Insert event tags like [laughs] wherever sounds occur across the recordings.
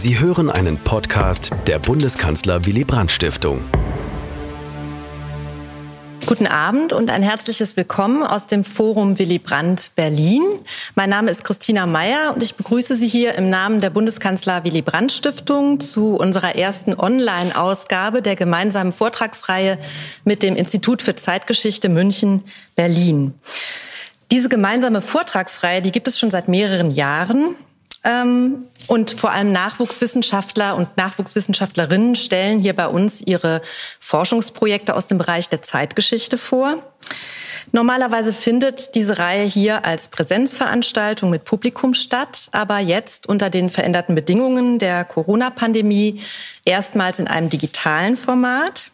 Sie hören einen Podcast der Bundeskanzler Willy Brandt Stiftung. Guten Abend und ein herzliches Willkommen aus dem Forum Willy Brandt Berlin. Mein Name ist Christina Meyer und ich begrüße Sie hier im Namen der Bundeskanzler Willy Brandt Stiftung zu unserer ersten Online-Ausgabe der gemeinsamen Vortragsreihe mit dem Institut für Zeitgeschichte München Berlin. Diese gemeinsame Vortragsreihe, die gibt es schon seit mehreren Jahren. Ähm, und vor allem Nachwuchswissenschaftler und Nachwuchswissenschaftlerinnen stellen hier bei uns ihre Forschungsprojekte aus dem Bereich der Zeitgeschichte vor. Normalerweise findet diese Reihe hier als Präsenzveranstaltung mit Publikum statt, aber jetzt unter den veränderten Bedingungen der Corona-Pandemie erstmals in einem digitalen Format.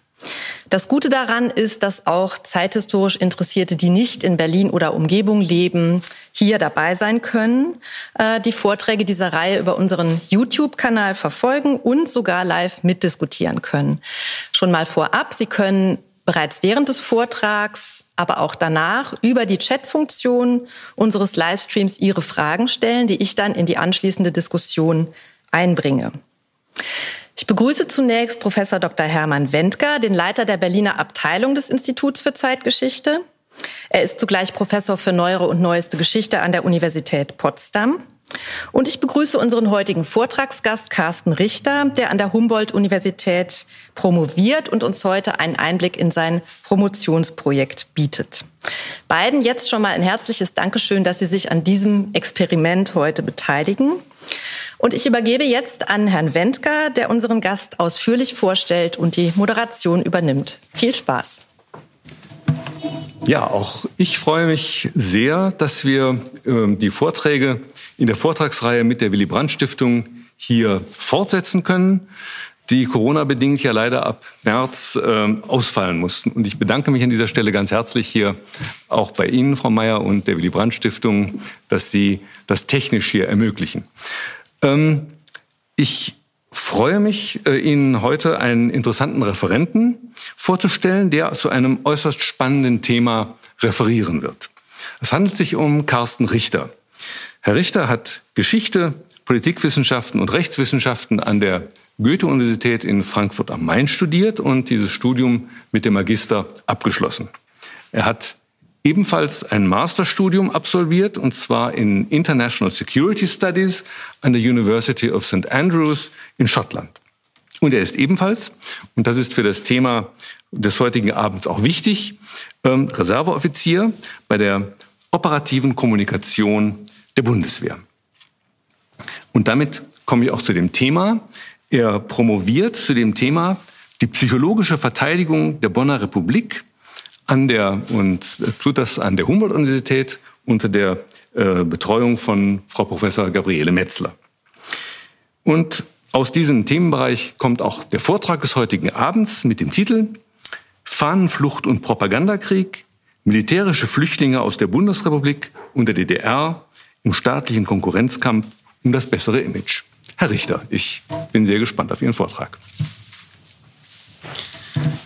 Das Gute daran ist, dass auch zeithistorisch Interessierte, die nicht in Berlin oder Umgebung leben, hier dabei sein können, äh, die Vorträge dieser Reihe über unseren YouTube-Kanal verfolgen und sogar live mitdiskutieren können. Schon mal vorab, Sie können bereits während des Vortrags, aber auch danach über die Chat-Funktion unseres Livestreams Ihre Fragen stellen, die ich dann in die anschließende Diskussion einbringe. Ich begrüße zunächst Professor Dr. Hermann Wendker, den Leiter der Berliner Abteilung des Instituts für Zeitgeschichte. Er ist zugleich Professor für Neuere und Neueste Geschichte an der Universität Potsdam. Und ich begrüße unseren heutigen Vortragsgast Carsten Richter, der an der Humboldt-Universität promoviert und uns heute einen Einblick in sein Promotionsprojekt bietet. Beiden jetzt schon mal ein herzliches Dankeschön, dass Sie sich an diesem Experiment heute beteiligen. Und ich übergebe jetzt an Herrn Wendker, der unseren Gast ausführlich vorstellt und die Moderation übernimmt. Viel Spaß. Ja, auch ich freue mich sehr, dass wir äh, die Vorträge in der Vortragsreihe mit der Willy Brandt Stiftung hier fortsetzen können, die Corona-bedingt ja leider ab März äh, ausfallen mussten. Und ich bedanke mich an dieser Stelle ganz herzlich hier auch bei Ihnen, Frau Mayer und der Willy Brandt Stiftung, dass Sie das technisch hier ermöglichen. Ähm, ich freue mich, äh, Ihnen heute einen interessanten Referenten vorzustellen, der zu einem äußerst spannenden Thema referieren wird. Es handelt sich um Carsten Richter. Herr Richter hat Geschichte, Politikwissenschaften und Rechtswissenschaften an der Goethe-Universität in Frankfurt am Main studiert und dieses Studium mit dem Magister abgeschlossen. Er hat ebenfalls ein Masterstudium absolviert, und zwar in International Security Studies an der University of St. Andrews in Schottland. Und er ist ebenfalls, und das ist für das Thema des heutigen Abends auch wichtig, ähm, Reserveoffizier bei der operativen Kommunikation der Bundeswehr. Und damit komme ich auch zu dem Thema. Er promoviert zu dem Thema die psychologische Verteidigung der Bonner Republik an der und tut das an der Humboldt-Universität unter der äh, Betreuung von Frau Professor Gabriele Metzler. Und aus diesem Themenbereich kommt auch der Vortrag des heutigen Abends mit dem Titel Fahnenflucht und Propagandakrieg, militärische Flüchtlinge aus der Bundesrepublik und der DDR im staatlichen Konkurrenzkampf um das bessere Image. Herr Richter, ich bin sehr gespannt auf Ihren Vortrag.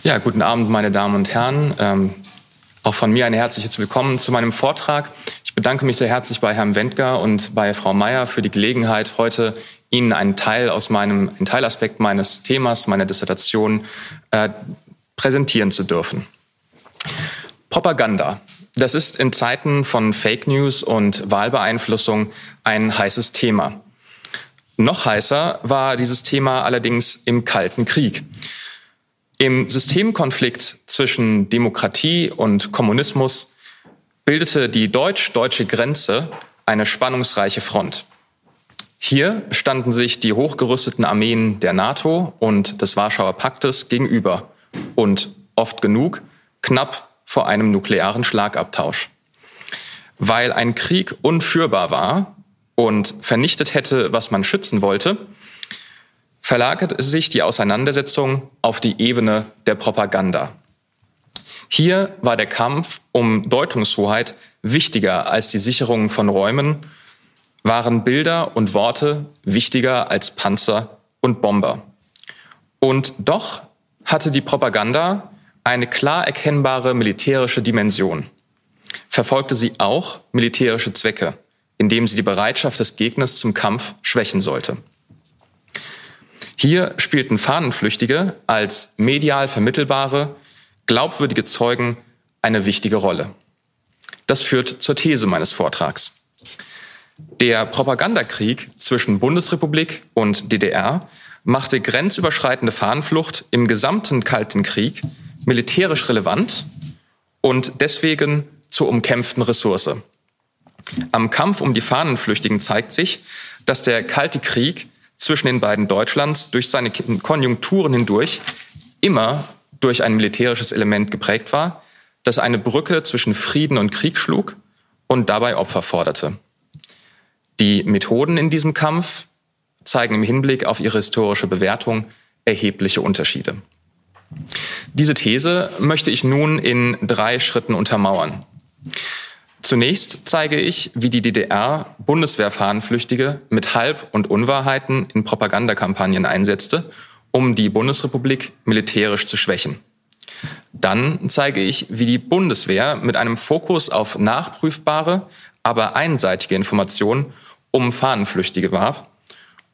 Ja, guten Abend, meine Damen und Herren. Ähm, auch von mir ein herzliches Willkommen zu meinem Vortrag. Ich bedanke mich sehr herzlich bei Herrn Wendger und bei Frau Mayer für die Gelegenheit, heute Ihnen einen Teil aus meinem, einen Teilaspekt meines Themas, meiner Dissertation äh, präsentieren zu dürfen. Propaganda. Das ist in Zeiten von Fake News und Wahlbeeinflussung ein heißes Thema. Noch heißer war dieses Thema allerdings im Kalten Krieg. Im Systemkonflikt zwischen Demokratie und Kommunismus bildete die deutsch-deutsche Grenze eine spannungsreiche Front. Hier standen sich die hochgerüsteten Armeen der NATO und des Warschauer Paktes gegenüber und oft genug knapp vor einem nuklearen Schlagabtausch. Weil ein Krieg unführbar war und vernichtet hätte, was man schützen wollte, verlagerte sich die Auseinandersetzung auf die Ebene der Propaganda. Hier war der Kampf um Deutungshoheit wichtiger als die Sicherung von Räumen, waren Bilder und Worte wichtiger als Panzer und Bomber. Und doch hatte die Propaganda eine klar erkennbare militärische Dimension. Verfolgte sie auch militärische Zwecke, indem sie die Bereitschaft des Gegners zum Kampf schwächen sollte. Hier spielten Fahnenflüchtige als medial vermittelbare, glaubwürdige Zeugen eine wichtige Rolle. Das führt zur These meines Vortrags. Der Propagandakrieg zwischen Bundesrepublik und DDR machte grenzüberschreitende Fahnenflucht im gesamten Kalten Krieg militärisch relevant und deswegen zur umkämpften Ressource. Am Kampf um die Fahnenflüchtigen zeigt sich, dass der Kalte Krieg zwischen den beiden Deutschlands durch seine Konjunkturen hindurch immer durch ein militärisches Element geprägt war, das eine Brücke zwischen Frieden und Krieg schlug und dabei Opfer forderte. Die Methoden in diesem Kampf zeigen im Hinblick auf ihre historische Bewertung erhebliche Unterschiede. Diese These möchte ich nun in drei Schritten untermauern. Zunächst zeige ich, wie die DDR Bundeswehrfahnenflüchtige mit Halb- und Unwahrheiten in Propagandakampagnen einsetzte, um die Bundesrepublik militärisch zu schwächen. Dann zeige ich, wie die Bundeswehr mit einem Fokus auf nachprüfbare, aber einseitige Informationen um Fahnenflüchtige warb,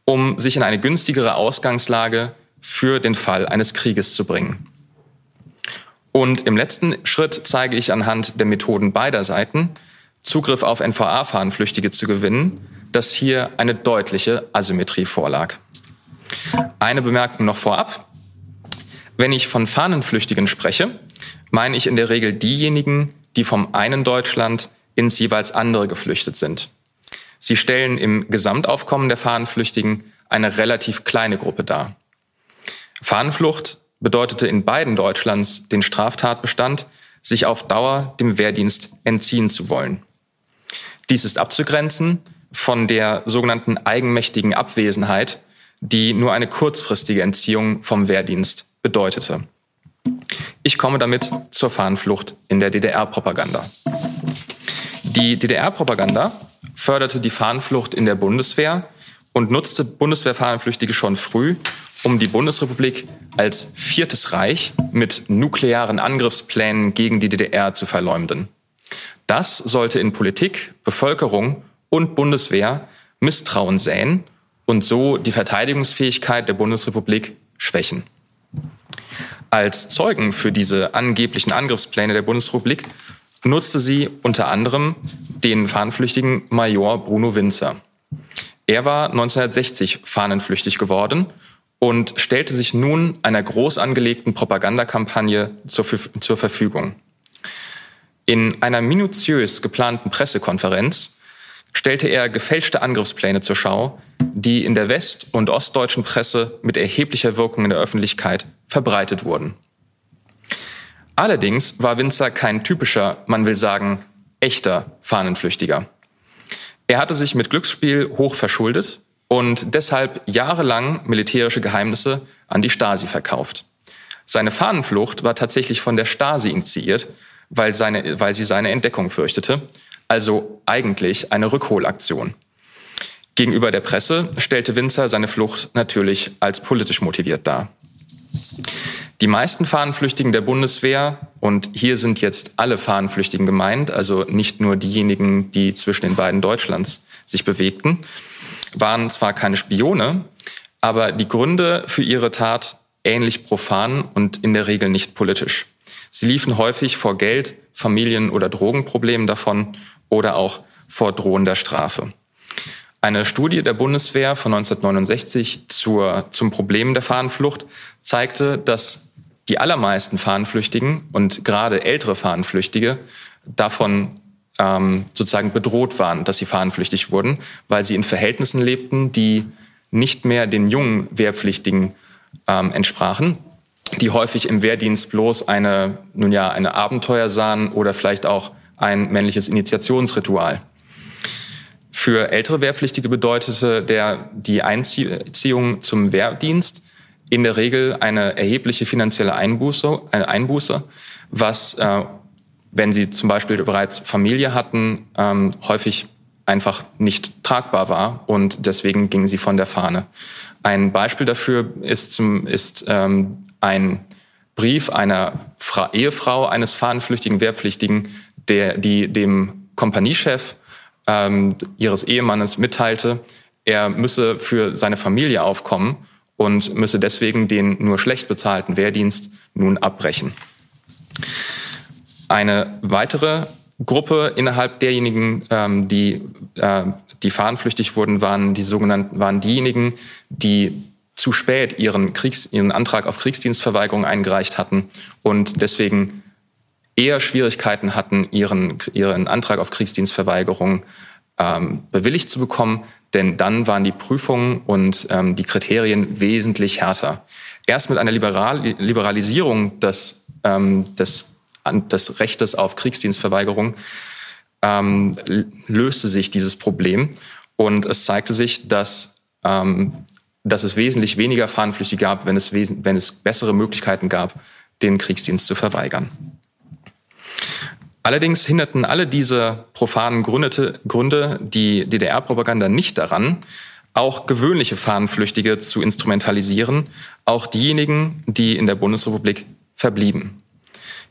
um sich in eine günstigere Ausgangslage für den Fall eines Krieges zu bringen. Und im letzten Schritt zeige ich anhand der Methoden beider Seiten, Zugriff auf NVA-Fahnenflüchtige zu gewinnen, dass hier eine deutliche Asymmetrie vorlag. Eine Bemerkung noch vorab. Wenn ich von Fahnenflüchtigen spreche, meine ich in der Regel diejenigen, die vom einen Deutschland ins jeweils andere geflüchtet sind. Sie stellen im Gesamtaufkommen der Fahnenflüchtigen eine relativ kleine Gruppe dar. Fahnenflucht bedeutete in beiden Deutschlands den Straftatbestand, sich auf Dauer dem Wehrdienst entziehen zu wollen. Dies ist abzugrenzen von der sogenannten eigenmächtigen Abwesenheit, die nur eine kurzfristige Entziehung vom Wehrdienst bedeutete. Ich komme damit zur Fahnenflucht in der DDR-Propaganda. Die DDR-Propaganda förderte die Fahnenflucht in der Bundeswehr und nutzte Bundeswehrfahnenflüchtige schon früh, um die Bundesrepublik als Viertes Reich mit nuklearen Angriffsplänen gegen die DDR zu verleumden. Das sollte in Politik, Bevölkerung und Bundeswehr Misstrauen säen und so die Verteidigungsfähigkeit der Bundesrepublik schwächen. Als Zeugen für diese angeblichen Angriffspläne der Bundesrepublik nutzte sie unter anderem den fahnenflüchtigen Major Bruno Winzer. Er war 1960 fahnenflüchtig geworden und stellte sich nun einer groß angelegten Propagandakampagne zur, zur Verfügung. In einer minutiös geplanten Pressekonferenz stellte er gefälschte Angriffspläne zur Schau, die in der west- und ostdeutschen Presse mit erheblicher Wirkung in der Öffentlichkeit verbreitet wurden. Allerdings war Winzer kein typischer, man will sagen, echter Fahnenflüchtiger. Er hatte sich mit Glücksspiel hoch verschuldet und deshalb jahrelang militärische Geheimnisse an die Stasi verkauft. Seine Fahnenflucht war tatsächlich von der Stasi initiiert, weil, seine, weil sie seine Entdeckung fürchtete, also eigentlich eine Rückholaktion. Gegenüber der Presse stellte Winzer seine Flucht natürlich als politisch motiviert dar. Die meisten Fahnenflüchtigen der Bundeswehr, und hier sind jetzt alle Fahnenflüchtigen gemeint, also nicht nur diejenigen, die zwischen den beiden Deutschlands sich bewegten, waren zwar keine Spione, aber die Gründe für ihre Tat ähnlich profan und in der Regel nicht politisch. Sie liefen häufig vor Geld, Familien- oder Drogenproblemen davon oder auch vor drohender Strafe. Eine Studie der Bundeswehr von 1969 zur, zum Problem der Fahnenflucht zeigte, dass die allermeisten Fahnenflüchtigen und gerade ältere Fahnenflüchtige davon ähm, sozusagen bedroht waren, dass sie fahnenflüchtig wurden, weil sie in Verhältnissen lebten, die nicht mehr den jungen Wehrpflichtigen ähm, entsprachen, die häufig im Wehrdienst bloß eine, nun ja, eine Abenteuer sahen oder vielleicht auch ein männliches Initiationsritual. Für ältere Wehrpflichtige bedeutete der, die Einziehung zum Wehrdienst in der Regel eine erhebliche finanzielle Einbuße, eine Einbuße was, äh, wenn sie zum Beispiel bereits Familie hatten, ähm, häufig einfach nicht tragbar war und deswegen gingen sie von der Fahne. Ein Beispiel dafür ist, zum, ist ähm, ein Brief einer Fra Ehefrau eines fahnenflüchtigen Wehrpflichtigen, der, die dem Kompaniechef ähm, ihres Ehemannes mitteilte, er müsse für seine Familie aufkommen und müsse deswegen den nur schlecht bezahlten Wehrdienst nun abbrechen. Eine weitere Gruppe innerhalb derjenigen, ähm, die, äh, die fahnenflüchtig wurden, waren die sogenannten, waren diejenigen, die zu spät ihren, Kriegs-, ihren Antrag auf Kriegsdienstverweigerung eingereicht hatten und deswegen eher Schwierigkeiten hatten, ihren, ihren Antrag auf Kriegsdienstverweigerung ähm, bewilligt zu bekommen, denn dann waren die Prüfungen und ähm, die Kriterien wesentlich härter. Erst mit einer Liberal Liberalisierung des, ähm, des, des Rechtes auf Kriegsdienstverweigerung ähm, löste sich dieses Problem und es zeigte sich, dass, ähm, dass es wesentlich weniger Fahnenflüchtige gab, wenn es, wenn es bessere Möglichkeiten gab, den Kriegsdienst zu verweigern. Allerdings hinderten alle diese profanen Gründe die DDR-Propaganda nicht daran, auch gewöhnliche Fahnenflüchtige zu instrumentalisieren, auch diejenigen, die in der Bundesrepublik verblieben.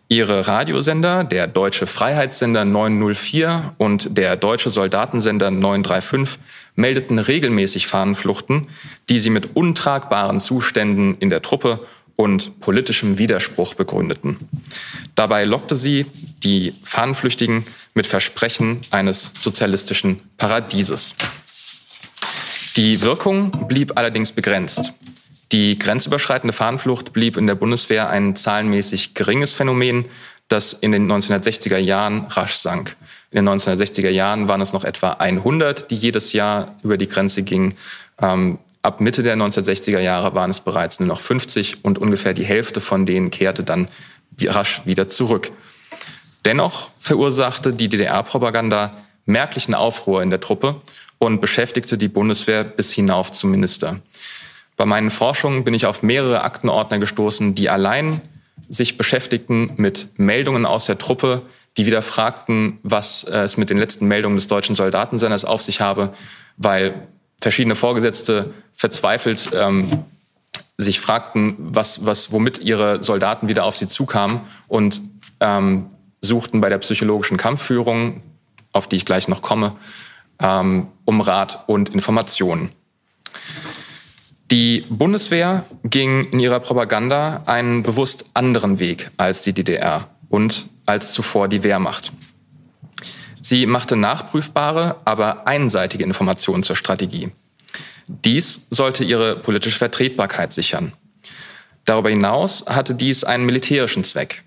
Ihre Radiosender, der Deutsche Freiheitssender 904 und der Deutsche Soldatensender 935, meldeten regelmäßig Fahnenfluchten, die sie mit untragbaren Zuständen in der Truppe und politischem Widerspruch begründeten. Dabei lockte sie die Fahnenflüchtigen mit Versprechen eines sozialistischen Paradieses. Die Wirkung blieb allerdings begrenzt. Die grenzüberschreitende Fahnenflucht blieb in der Bundeswehr ein zahlenmäßig geringes Phänomen, das in den 1960er Jahren rasch sank. In den 1960er Jahren waren es noch etwa 100, die jedes Jahr über die Grenze gingen. Ähm, ab Mitte der 1960er Jahre waren es bereits nur noch 50 und ungefähr die Hälfte von denen kehrte dann rasch wieder zurück. Dennoch verursachte die DDR-Propaganda merklichen Aufruhr in der Truppe und beschäftigte die Bundeswehr bis hinauf zum Minister. Bei meinen Forschungen bin ich auf mehrere Aktenordner gestoßen, die allein sich beschäftigten mit Meldungen aus der Truppe, die wieder fragten, was es mit den letzten Meldungen des deutschen Soldatensenders auf sich habe, weil verschiedene Vorgesetzte verzweifelt ähm, sich fragten, was, was, womit ihre Soldaten wieder auf sie zukamen und ähm, suchten bei der psychologischen Kampfführung, auf die ich gleich noch komme, ähm, um Rat und Informationen. Die Bundeswehr ging in ihrer Propaganda einen bewusst anderen Weg als die DDR und als zuvor die Wehrmacht. Sie machte nachprüfbare, aber einseitige Informationen zur Strategie. Dies sollte ihre politische Vertretbarkeit sichern. Darüber hinaus hatte dies einen militärischen Zweck.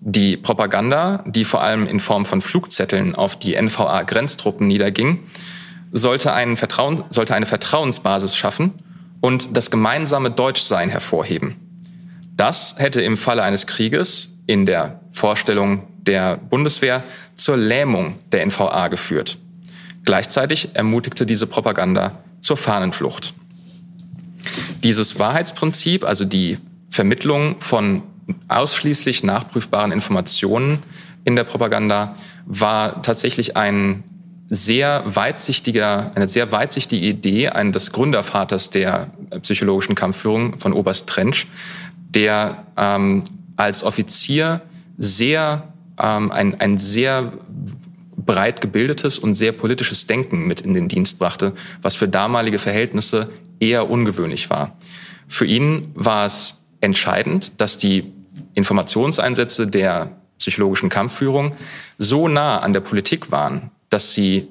Die Propaganda, die vor allem in Form von Flugzetteln auf die NVA-Grenztruppen niederging, sollte, sollte eine Vertrauensbasis schaffen und das gemeinsame Deutschsein hervorheben. Das hätte im Falle eines Krieges in der Vorstellung der Bundeswehr zur Lähmung der NVA geführt. Gleichzeitig ermutigte diese Propaganda zur Fahnenflucht. Dieses Wahrheitsprinzip, also die Vermittlung von ausschließlich nachprüfbaren Informationen in der Propaganda, war tatsächlich ein sehr weitsichtiger, eine sehr weitsichtige Idee eines Gründervaters der psychologischen Kampfführung von Oberst Trench, der ähm, als Offizier sehr ähm, ein, ein sehr breit gebildetes und sehr politisches Denken mit in den Dienst brachte, was für damalige Verhältnisse eher ungewöhnlich war. Für ihn war es entscheidend, dass die Informationseinsätze der psychologischen Kampfführung so nah an der Politik waren, dass sie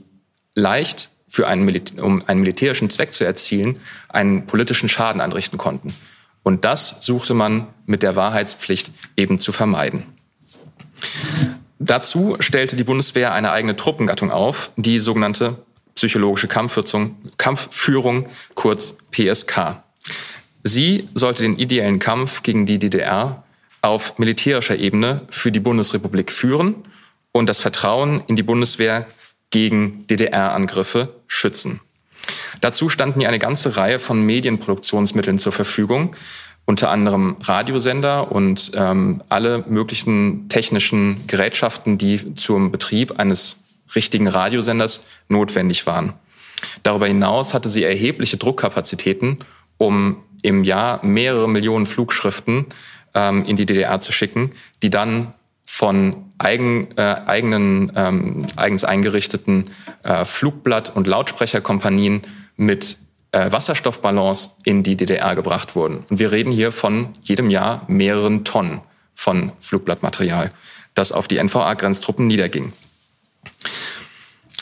leicht für einen, um einen militärischen Zweck zu erzielen, einen politischen Schaden anrichten konnten. Und das suchte man mit der Wahrheitspflicht eben zu vermeiden. Dazu stellte die Bundeswehr eine eigene Truppengattung auf, die sogenannte psychologische Kampfführung, Kampfführung kurz PSK. Sie sollte den ideellen Kampf gegen die DDR auf militärischer Ebene für die Bundesrepublik führen und das Vertrauen in die Bundeswehr gegen DDR-Angriffe schützen. Dazu standen ihr eine ganze Reihe von Medienproduktionsmitteln zur Verfügung, unter anderem Radiosender und ähm, alle möglichen technischen Gerätschaften, die zum Betrieb eines richtigen Radiosenders notwendig waren. Darüber hinaus hatte sie erhebliche Druckkapazitäten, um im Jahr mehrere Millionen Flugschriften ähm, in die DDR zu schicken, die dann von eigen, äh, eigenen, ähm, eigens eingerichteten äh, Flugblatt- und Lautsprecherkompanien mit äh, Wasserstoffballons in die DDR gebracht wurden. Und wir reden hier von jedem Jahr mehreren Tonnen von Flugblattmaterial, das auf die NVA-Grenztruppen niederging.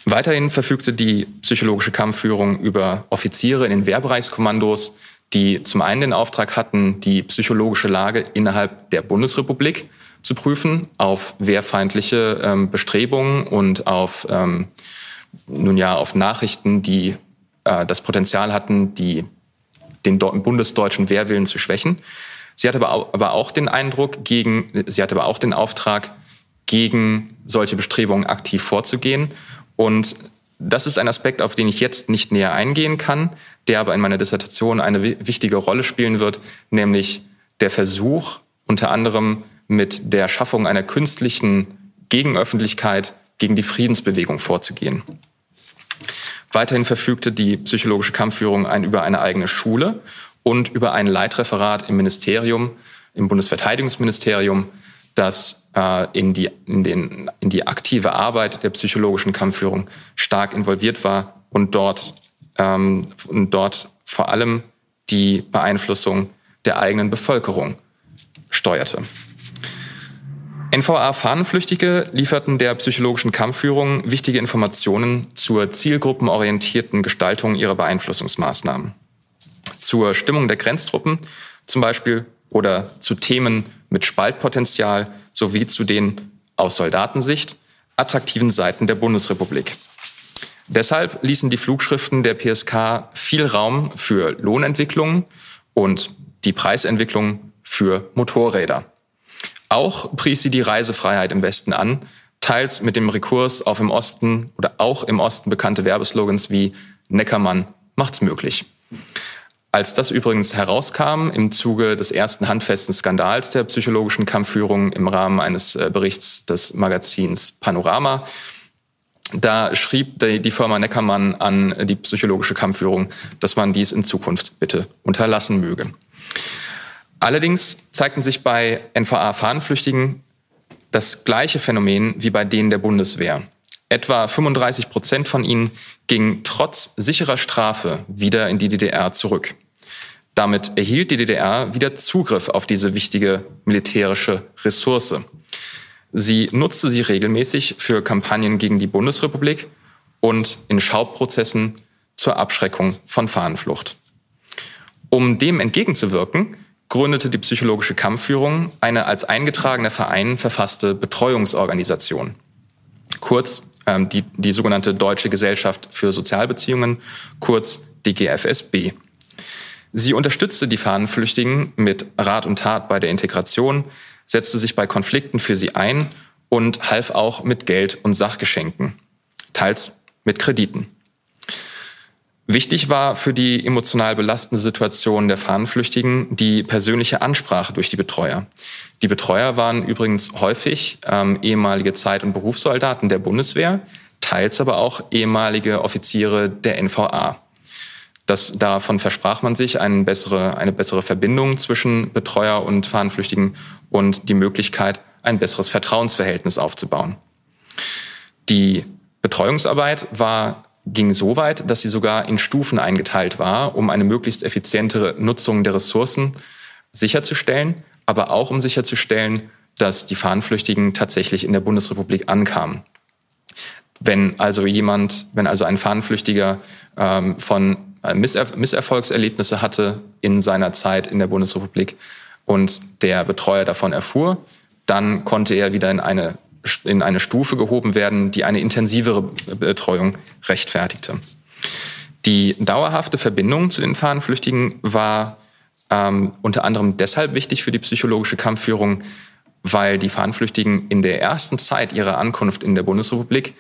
Weiterhin verfügte die psychologische Kampfführung über Offiziere in den Wehrbereichskommandos, die zum einen den Auftrag hatten, die psychologische Lage innerhalb der Bundesrepublik zu prüfen auf wehrfeindliche ähm, Bestrebungen und auf, ähm, nun ja, auf Nachrichten, die äh, das Potenzial hatten, die, den bundesdeutschen Wehrwillen zu schwächen. Sie hatte aber auch, aber auch den Eindruck, gegen, sie hatte aber auch den Auftrag, gegen solche Bestrebungen aktiv vorzugehen. Und das ist ein Aspekt, auf den ich jetzt nicht näher eingehen kann, der aber in meiner Dissertation eine wichtige Rolle spielen wird, nämlich der Versuch, unter anderem mit der Schaffung einer künstlichen Gegenöffentlichkeit gegen die Friedensbewegung vorzugehen. Weiterhin verfügte die psychologische Kampfführung ein, über eine eigene Schule und über ein Leitreferat im Ministerium, im Bundesverteidigungsministerium, das äh, in, die, in, den, in die aktive Arbeit der psychologischen Kampfführung stark involviert war und dort, ähm, und dort vor allem die Beeinflussung der eigenen Bevölkerung steuerte. NVA-Fahnenflüchtige lieferten der psychologischen Kampfführung wichtige Informationen zur zielgruppenorientierten Gestaltung ihrer Beeinflussungsmaßnahmen. Zur Stimmung der Grenztruppen zum Beispiel oder zu Themen mit Spaltpotenzial sowie zu den aus Soldatensicht attraktiven Seiten der Bundesrepublik. Deshalb ließen die Flugschriften der PSK viel Raum für Lohnentwicklungen und die Preisentwicklung für Motorräder. Auch pries sie die Reisefreiheit im Westen an, teils mit dem Rekurs auf im Osten oder auch im Osten bekannte Werbeslogans wie Neckermann macht's möglich. Als das übrigens herauskam im Zuge des ersten handfesten Skandals der psychologischen Kampfführung im Rahmen eines äh, Berichts des Magazins Panorama, da schrieb die Firma Neckermann an die psychologische Kampfführung, dass man dies in Zukunft bitte unterlassen möge. Allerdings zeigten sich bei NVA-Fahnenflüchtigen das gleiche Phänomen wie bei denen der Bundeswehr. Etwa 35 Prozent von ihnen gingen trotz sicherer Strafe wieder in die DDR zurück. Damit erhielt die DDR wieder Zugriff auf diese wichtige militärische Ressource. Sie nutzte sie regelmäßig für Kampagnen gegen die Bundesrepublik und in Schauprozessen zur Abschreckung von Fahnenflucht. Um dem entgegenzuwirken, gründete die psychologische Kampfführung eine als eingetragener Verein verfasste Betreuungsorganisation. Kurz ähm, die, die sogenannte Deutsche Gesellschaft für Sozialbeziehungen, kurz DGFSB. Sie unterstützte die Fahnenflüchtigen mit Rat und Tat bei der Integration, setzte sich bei Konflikten für sie ein und half auch mit Geld und Sachgeschenken, teils mit Krediten. Wichtig war für die emotional belastende Situation der Fahnenflüchtigen die persönliche Ansprache durch die Betreuer. Die Betreuer waren übrigens häufig ähm, ehemalige Zeit- und Berufssoldaten der Bundeswehr, teils aber auch ehemalige Offiziere der NVA. Das, davon versprach man sich eine bessere, eine bessere Verbindung zwischen Betreuer und Fahnenflüchtigen und die Möglichkeit, ein besseres Vertrauensverhältnis aufzubauen. Die Betreuungsarbeit war ging so weit, dass sie sogar in Stufen eingeteilt war, um eine möglichst effiziente Nutzung der Ressourcen sicherzustellen, aber auch um sicherzustellen, dass die Fahnenflüchtigen tatsächlich in der Bundesrepublik ankamen. Wenn also jemand, wenn also ein Fahnenflüchtiger ähm, von äh, Misser Misserfolgserlebnisse hatte in seiner Zeit in der Bundesrepublik und der Betreuer davon erfuhr, dann konnte er wieder in eine in eine Stufe gehoben werden, die eine intensivere Betreuung rechtfertigte. Die dauerhafte Verbindung zu den Fahnenflüchtigen war ähm, unter anderem deshalb wichtig für die psychologische Kampfführung, weil die Fahnenflüchtigen in der ersten Zeit ihrer Ankunft in der Bundesrepublik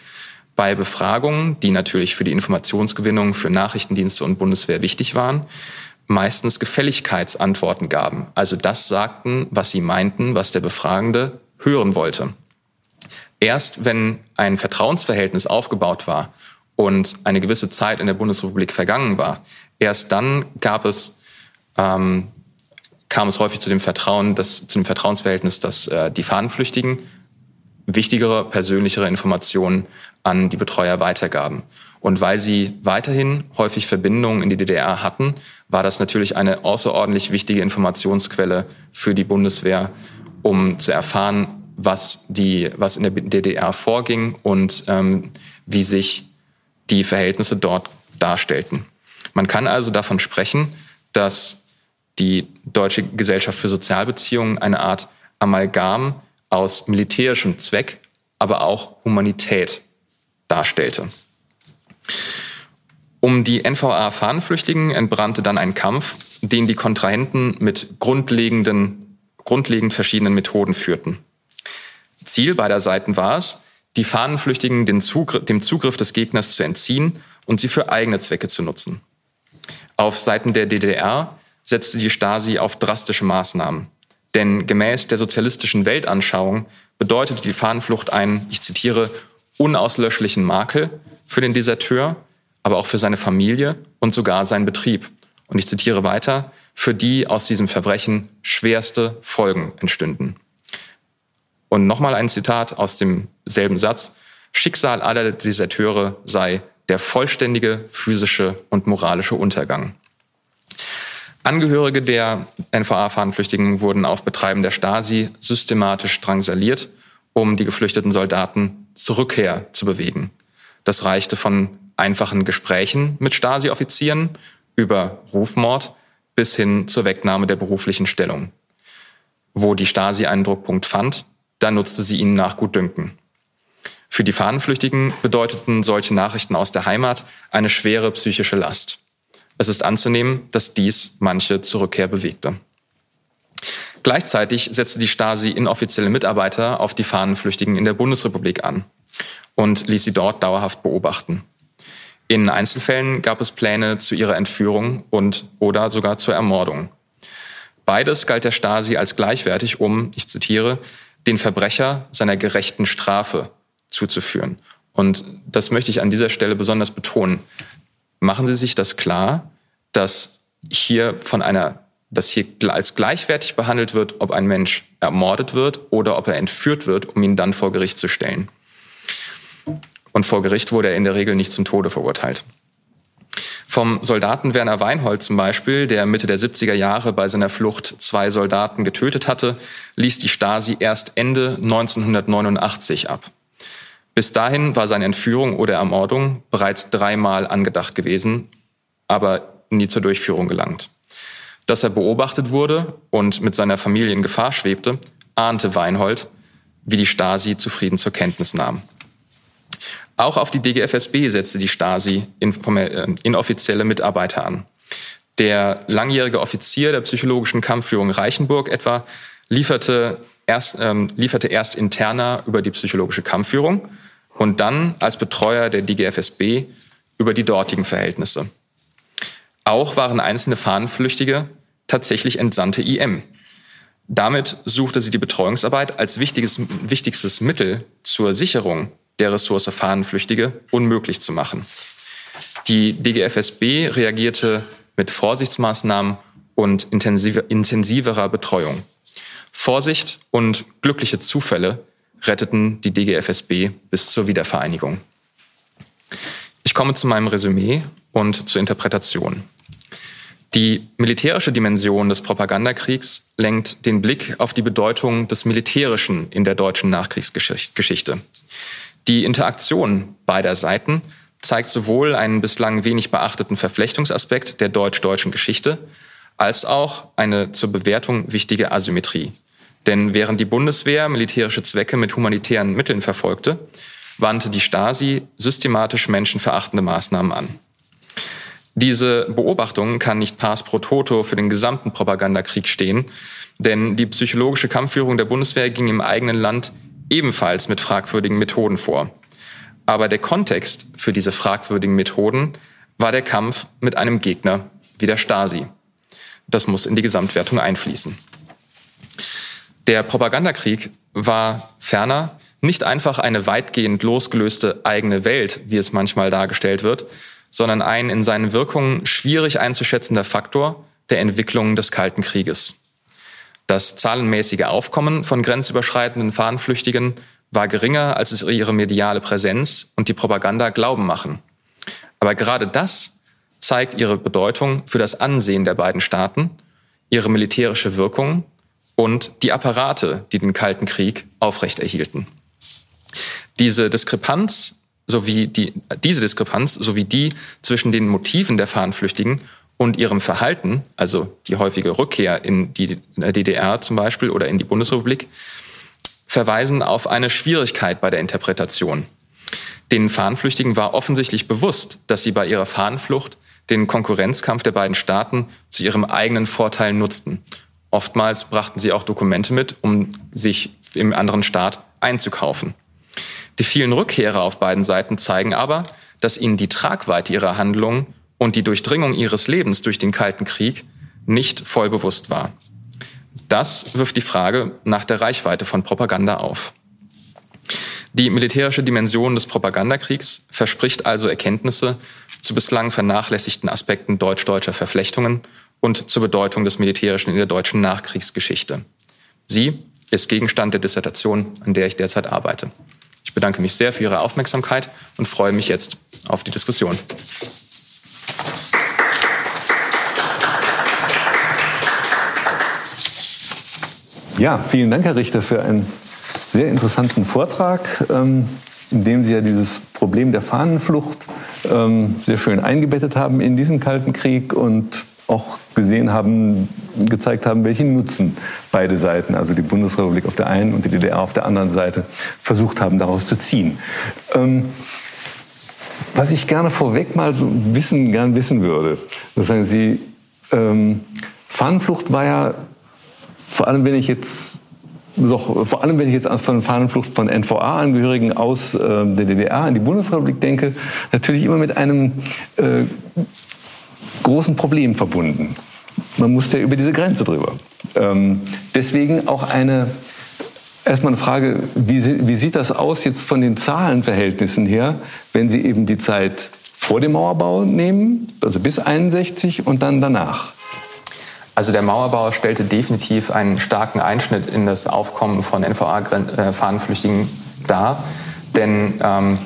bei Befragungen, die natürlich für die Informationsgewinnung für Nachrichtendienste und Bundeswehr wichtig waren, meistens Gefälligkeitsantworten gaben. Also das sagten, was sie meinten, was der Befragende hören wollte. Erst wenn ein Vertrauensverhältnis aufgebaut war und eine gewisse Zeit in der Bundesrepublik vergangen war, erst dann gab es, ähm, kam es häufig zu dem Vertrauen, dass, zu dem Vertrauensverhältnis, dass äh, die Fahnenflüchtigen wichtigere, persönlichere Informationen an die Betreuer weitergaben. Und weil sie weiterhin häufig Verbindungen in die DDR hatten, war das natürlich eine außerordentlich wichtige Informationsquelle für die Bundeswehr, um zu erfahren, was, die, was in der DDR vorging und ähm, wie sich die Verhältnisse dort darstellten. Man kann also davon sprechen, dass die Deutsche Gesellschaft für Sozialbeziehungen eine Art Amalgam aus militärischem Zweck, aber auch Humanität darstellte. Um die NVA-Fahnenflüchtigen entbrannte dann ein Kampf, den die Kontrahenten mit grundlegenden, grundlegend verschiedenen Methoden führten. Ziel beider Seiten war es, die Fahnenflüchtigen Zugriff, dem Zugriff des Gegners zu entziehen und sie für eigene Zwecke zu nutzen. Auf Seiten der DDR setzte die Stasi auf drastische Maßnahmen. Denn gemäß der sozialistischen Weltanschauung bedeutete die Fahnenflucht einen, ich zitiere, unauslöschlichen Makel für den Deserteur, aber auch für seine Familie und sogar seinen Betrieb. Und ich zitiere weiter, für die aus diesem Verbrechen schwerste Folgen entstünden. Und nochmal ein Zitat aus demselben Satz. Schicksal aller Deserteure sei der vollständige physische und moralische Untergang. Angehörige der NVA-Fahnenflüchtigen wurden auf Betreiben der Stasi systematisch drangsaliert, um die geflüchteten Soldaten zur Rückkehr zu bewegen. Das reichte von einfachen Gesprächen mit Stasi-Offizieren über Rufmord bis hin zur Wegnahme der beruflichen Stellung. Wo die Stasi einen Druckpunkt fand, da nutzte sie ihn nach Gutdünken. Für die Fahnenflüchtigen bedeuteten solche Nachrichten aus der Heimat eine schwere psychische Last. Es ist anzunehmen, dass dies manche zur Rückkehr bewegte. Gleichzeitig setzte die Stasi inoffizielle Mitarbeiter auf die Fahnenflüchtigen in der Bundesrepublik an und ließ sie dort dauerhaft beobachten. In Einzelfällen gab es Pläne zu ihrer Entführung und oder sogar zur Ermordung. Beides galt der Stasi als gleichwertig, um, ich zitiere, den Verbrecher seiner gerechten Strafe zuzuführen. Und das möchte ich an dieser Stelle besonders betonen. Machen Sie sich das klar, dass hier von einer, dass hier als gleichwertig behandelt wird, ob ein Mensch ermordet wird oder ob er entführt wird, um ihn dann vor Gericht zu stellen. Und vor Gericht wurde er in der Regel nicht zum Tode verurteilt. Vom Soldaten Werner Weinhold zum Beispiel, der Mitte der 70er Jahre bei seiner Flucht zwei Soldaten getötet hatte, ließ die Stasi erst Ende 1989 ab. Bis dahin war seine Entführung oder Ermordung bereits dreimal angedacht gewesen, aber nie zur Durchführung gelangt. Dass er beobachtet wurde und mit seiner Familie in Gefahr schwebte, ahnte Weinhold, wie die Stasi zufrieden zur Kenntnis nahm. Auch auf die DGFSB setzte die Stasi äh, inoffizielle Mitarbeiter an. Der langjährige Offizier der psychologischen Kampfführung Reichenburg etwa lieferte erst, ähm, lieferte erst interner über die psychologische Kampfführung und dann als Betreuer der DGFSB über die dortigen Verhältnisse. Auch waren einzelne Fahnenflüchtige tatsächlich entsandte IM. Damit suchte sie die Betreuungsarbeit als wichtiges, wichtigstes Mittel zur Sicherung der Ressource Fahnenflüchtige unmöglich zu machen. Die DGFSB reagierte mit Vorsichtsmaßnahmen und intensiverer Betreuung. Vorsicht und glückliche Zufälle retteten die DGFSB bis zur Wiedervereinigung. Ich komme zu meinem Resümee und zur Interpretation. Die militärische Dimension des Propagandakriegs lenkt den Blick auf die Bedeutung des Militärischen in der deutschen Nachkriegsgeschichte. Die Interaktion beider Seiten zeigt sowohl einen bislang wenig beachteten Verflechtungsaspekt der deutsch-deutschen Geschichte als auch eine zur Bewertung wichtige Asymmetrie. Denn während die Bundeswehr militärische Zwecke mit humanitären Mitteln verfolgte, wandte die Stasi systematisch menschenverachtende Maßnahmen an. Diese Beobachtung kann nicht pars pro toto für den gesamten Propagandakrieg stehen, denn die psychologische Kampfführung der Bundeswehr ging im eigenen Land ebenfalls mit fragwürdigen Methoden vor. Aber der Kontext für diese fragwürdigen Methoden war der Kampf mit einem Gegner wie der Stasi. Das muss in die Gesamtwertung einfließen. Der Propagandakrieg war ferner nicht einfach eine weitgehend losgelöste eigene Welt, wie es manchmal dargestellt wird, sondern ein in seinen Wirkungen schwierig einzuschätzender Faktor der Entwicklung des Kalten Krieges. Das zahlenmäßige Aufkommen von grenzüberschreitenden Fahnenflüchtigen war geringer, als es ihre mediale Präsenz und die Propaganda glauben machen. Aber gerade das zeigt ihre Bedeutung für das Ansehen der beiden Staaten, ihre militärische Wirkung und die Apparate, die den Kalten Krieg aufrechterhielten. Diese Diskrepanz sowie die, diese Diskrepanz sowie die zwischen den Motiven der Fahnenflüchtigen und ihrem Verhalten, also die häufige Rückkehr in die DDR zum Beispiel oder in die Bundesrepublik, verweisen auf eine Schwierigkeit bei der Interpretation. Den Fahnenflüchtigen war offensichtlich bewusst, dass sie bei ihrer Fahnenflucht den Konkurrenzkampf der beiden Staaten zu ihrem eigenen Vorteil nutzten. Oftmals brachten sie auch Dokumente mit, um sich im anderen Staat einzukaufen. Die vielen Rückkehrer auf beiden Seiten zeigen aber, dass ihnen die Tragweite ihrer Handlungen und die Durchdringung ihres Lebens durch den Kalten Krieg nicht voll bewusst war. Das wirft die Frage nach der Reichweite von Propaganda auf. Die militärische Dimension des Propagandakriegs verspricht also Erkenntnisse zu bislang vernachlässigten Aspekten deutsch-deutscher Verflechtungen und zur Bedeutung des Militärischen in der deutschen Nachkriegsgeschichte. Sie ist Gegenstand der Dissertation, an der ich derzeit arbeite. Ich bedanke mich sehr für Ihre Aufmerksamkeit und freue mich jetzt auf die Diskussion. Ja, vielen Dank, Herr Richter, für einen sehr interessanten Vortrag, ähm, in dem Sie ja dieses Problem der Fahnenflucht ähm, sehr schön eingebettet haben in diesen Kalten Krieg und auch gesehen haben, gezeigt haben, welchen Nutzen beide Seiten, also die Bundesrepublik auf der einen und die DDR auf der anderen Seite, versucht haben, daraus zu ziehen. Ähm, was ich gerne vorweg mal so wissen, gern wissen würde, das sagen Sie, ähm, Fahnenflucht war ja vor allem wenn ich jetzt doch, vor allem wenn ich jetzt von Fahnenflucht von NVA-Angehörigen aus äh, der DDR in die Bundesrepublik denke, natürlich immer mit einem äh, großen Problem verbunden. Man musste ja über diese Grenze drüber. Ähm, deswegen auch eine Erstmal eine Frage, wie, wie, sieht das aus jetzt von den Zahlenverhältnissen her, wenn Sie eben die Zeit vor dem Mauerbau nehmen, also bis 61 und dann danach? Also der Mauerbau stellte definitiv einen starken Einschnitt in das Aufkommen von NVA-Fahnenflüchtigen dar. Denn ähm,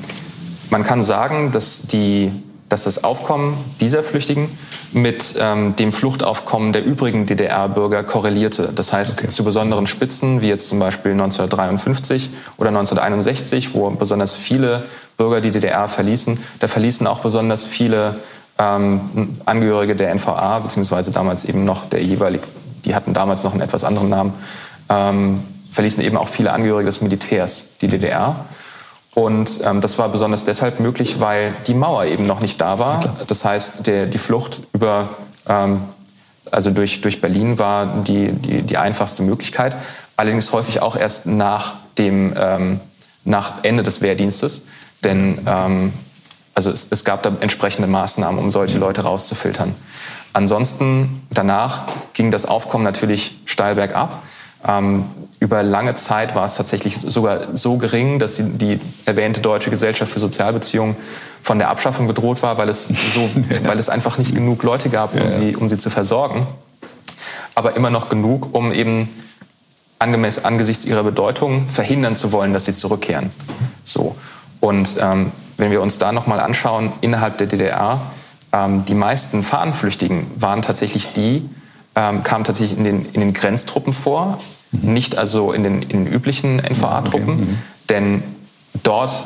man kann sagen, dass, die, dass das Aufkommen dieser Flüchtigen mit ähm, dem Fluchtaufkommen der übrigen DDR-Bürger korrelierte. Das heißt, okay. zu besonderen Spitzen, wie jetzt zum Beispiel 1953 oder 1961, wo besonders viele Bürger die DDR verließen, da verließen auch besonders viele ähm, Angehörige der NVA, beziehungsweise damals eben noch der jeweilig, die hatten damals noch einen etwas anderen Namen, ähm, verließen eben auch viele Angehörige des Militärs die DDR. Und ähm, das war besonders deshalb möglich, weil die Mauer eben noch nicht da war. Das heißt, der, die Flucht über, ähm, also durch, durch Berlin war die, die, die einfachste Möglichkeit. Allerdings häufig auch erst nach dem ähm, nach Ende des Wehrdienstes. Denn ähm, also es, es gab da entsprechende Maßnahmen, um solche Leute rauszufiltern. Ansonsten danach ging das Aufkommen natürlich steil bergab. Ähm, über lange Zeit war es tatsächlich sogar so gering, dass die, die, erwähnte Deutsche Gesellschaft für Sozialbeziehungen von der Abschaffung bedroht war, weil es, so, [laughs] weil es einfach nicht genug Leute gab, um, ja, ja. Sie, um sie zu versorgen. Aber immer noch genug, um eben angemäß, angesichts ihrer Bedeutung verhindern zu wollen, dass sie zurückkehren. So. Und ähm, wenn wir uns da nochmal anschauen, innerhalb der DDR, ähm, die meisten Fahnenflüchtigen waren tatsächlich die, ähm, kamen tatsächlich in den, in den Grenztruppen vor, mhm. nicht also in den, in den üblichen NVA-Truppen, okay. mhm. denn dort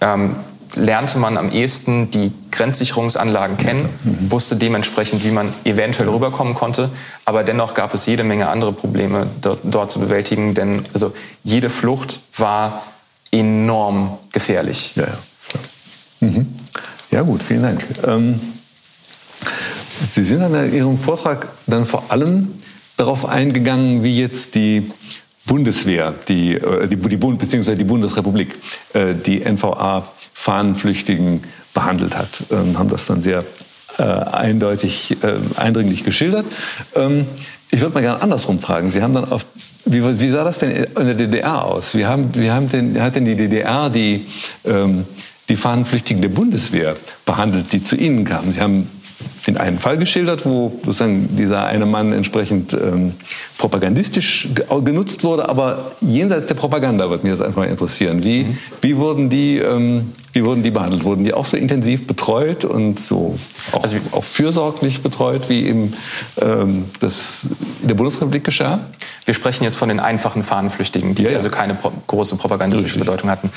ähm, lernte man am ehesten die Grenzsicherungsanlagen kennen, mhm. wusste dementsprechend, wie man eventuell rüberkommen konnte. Aber dennoch gab es jede Menge andere Probleme dort, dort zu bewältigen, denn also jede Flucht war enorm gefährlich. Ja, ja. Mhm. Ja gut, vielen Dank. Ähm, Sie sind dann in Ihrem Vortrag dann vor allem darauf eingegangen, wie jetzt die Bundeswehr, die, äh, die, die Bund, beziehungsweise die Bundesrepublik, äh, die NVA-Fahnenflüchtigen behandelt hat, ähm, haben das dann sehr äh, eindeutig, äh, eindringlich geschildert. Ähm, ich würde mal gerne andersrum fragen. Sie haben dann auf, wie, wie, sah das denn in der DDR aus? Wie, haben, wie haben denn, hat denn die DDR die ähm, die Fahnenflüchtigen der Bundeswehr behandelt, die zu Ihnen kamen. Sie haben den einen Fall geschildert, wo sozusagen dieser eine Mann entsprechend ähm, propagandistisch genutzt wurde, aber jenseits der Propaganda würde mich das einfach mal interessieren. Wie, mhm. wie, wurden die, ähm, wie wurden die behandelt? Wurden die auch so intensiv betreut und so auch, also, auch fürsorglich betreut, wie eben ähm, das in der Bundesrepublik geschah? Wir sprechen jetzt von den einfachen Fahnenflüchtigen, die ja, ja. also keine pro große propagandistische Richtig. Bedeutung hatten.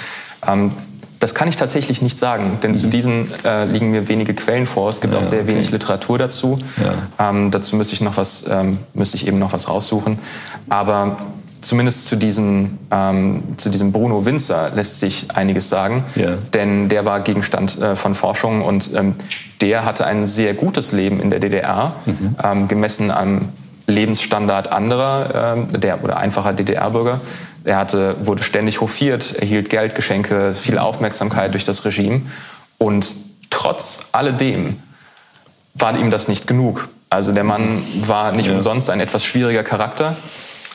Das kann ich tatsächlich nicht sagen, denn mhm. zu diesen äh, liegen mir wenige Quellen vor. Es gibt ja, auch sehr okay. wenig Literatur dazu. Ja. Ähm, dazu müsste ich noch was, ähm, müsste ich eben noch was raussuchen. Aber zumindest zu, diesen, ähm, zu diesem Bruno Winzer lässt sich einiges sagen, ja. denn der war Gegenstand äh, von Forschung und ähm, der hatte ein sehr gutes Leben in der DDR, mhm. ähm, gemessen am Lebensstandard anderer ähm, der, oder einfacher DDR-Bürger. Er hatte, wurde ständig hofiert, erhielt Geldgeschenke, viel Aufmerksamkeit durch das Regime. Und trotz alledem war ihm das nicht genug. Also der Mann war nicht ja. umsonst ein etwas schwieriger Charakter.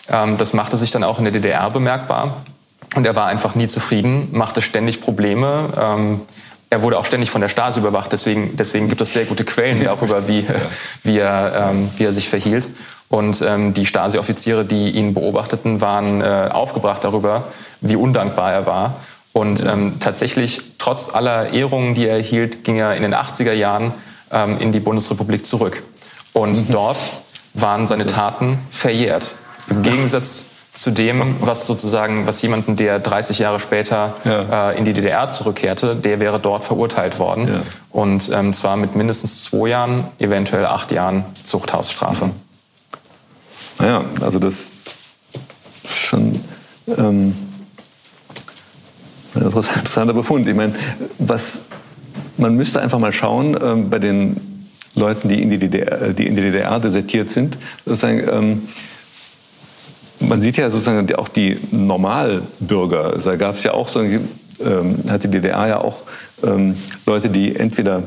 Ähm, das machte sich dann auch in der DDR bemerkbar. Und er war einfach nie zufrieden, machte ständig Probleme. Ähm, er wurde auch ständig von der Stasi überwacht, deswegen, deswegen gibt es sehr gute Quellen darüber, wie, wie, er, ähm, wie er sich verhielt. Und ähm, die Stasi-Offiziere, die ihn beobachteten, waren äh, aufgebracht darüber, wie undankbar er war. Und ähm, tatsächlich, trotz aller Ehrungen, die er erhielt, ging er in den 80er Jahren ähm, in die Bundesrepublik zurück. Und mhm. dort waren seine Taten verjährt. Im Gegensatz zu dem, was sozusagen, was jemanden, der 30 Jahre später ja. äh, in die DDR zurückkehrte, der wäre dort verurteilt worden. Ja. Und ähm, zwar mit mindestens zwei Jahren, eventuell acht Jahren Zuchthausstrafe. Mhm. Naja, also das ist schon ähm, ein [laughs] interessanter Befund. Ich meine, was, man müsste einfach mal schauen ähm, bei den Leuten, die in die DDR, die in die DDR desertiert sind, sozusagen, ähm, man sieht ja sozusagen auch die Normalbürger. Da gab es ja auch so, ähm, hat die DDR ja auch ähm, Leute, die entweder,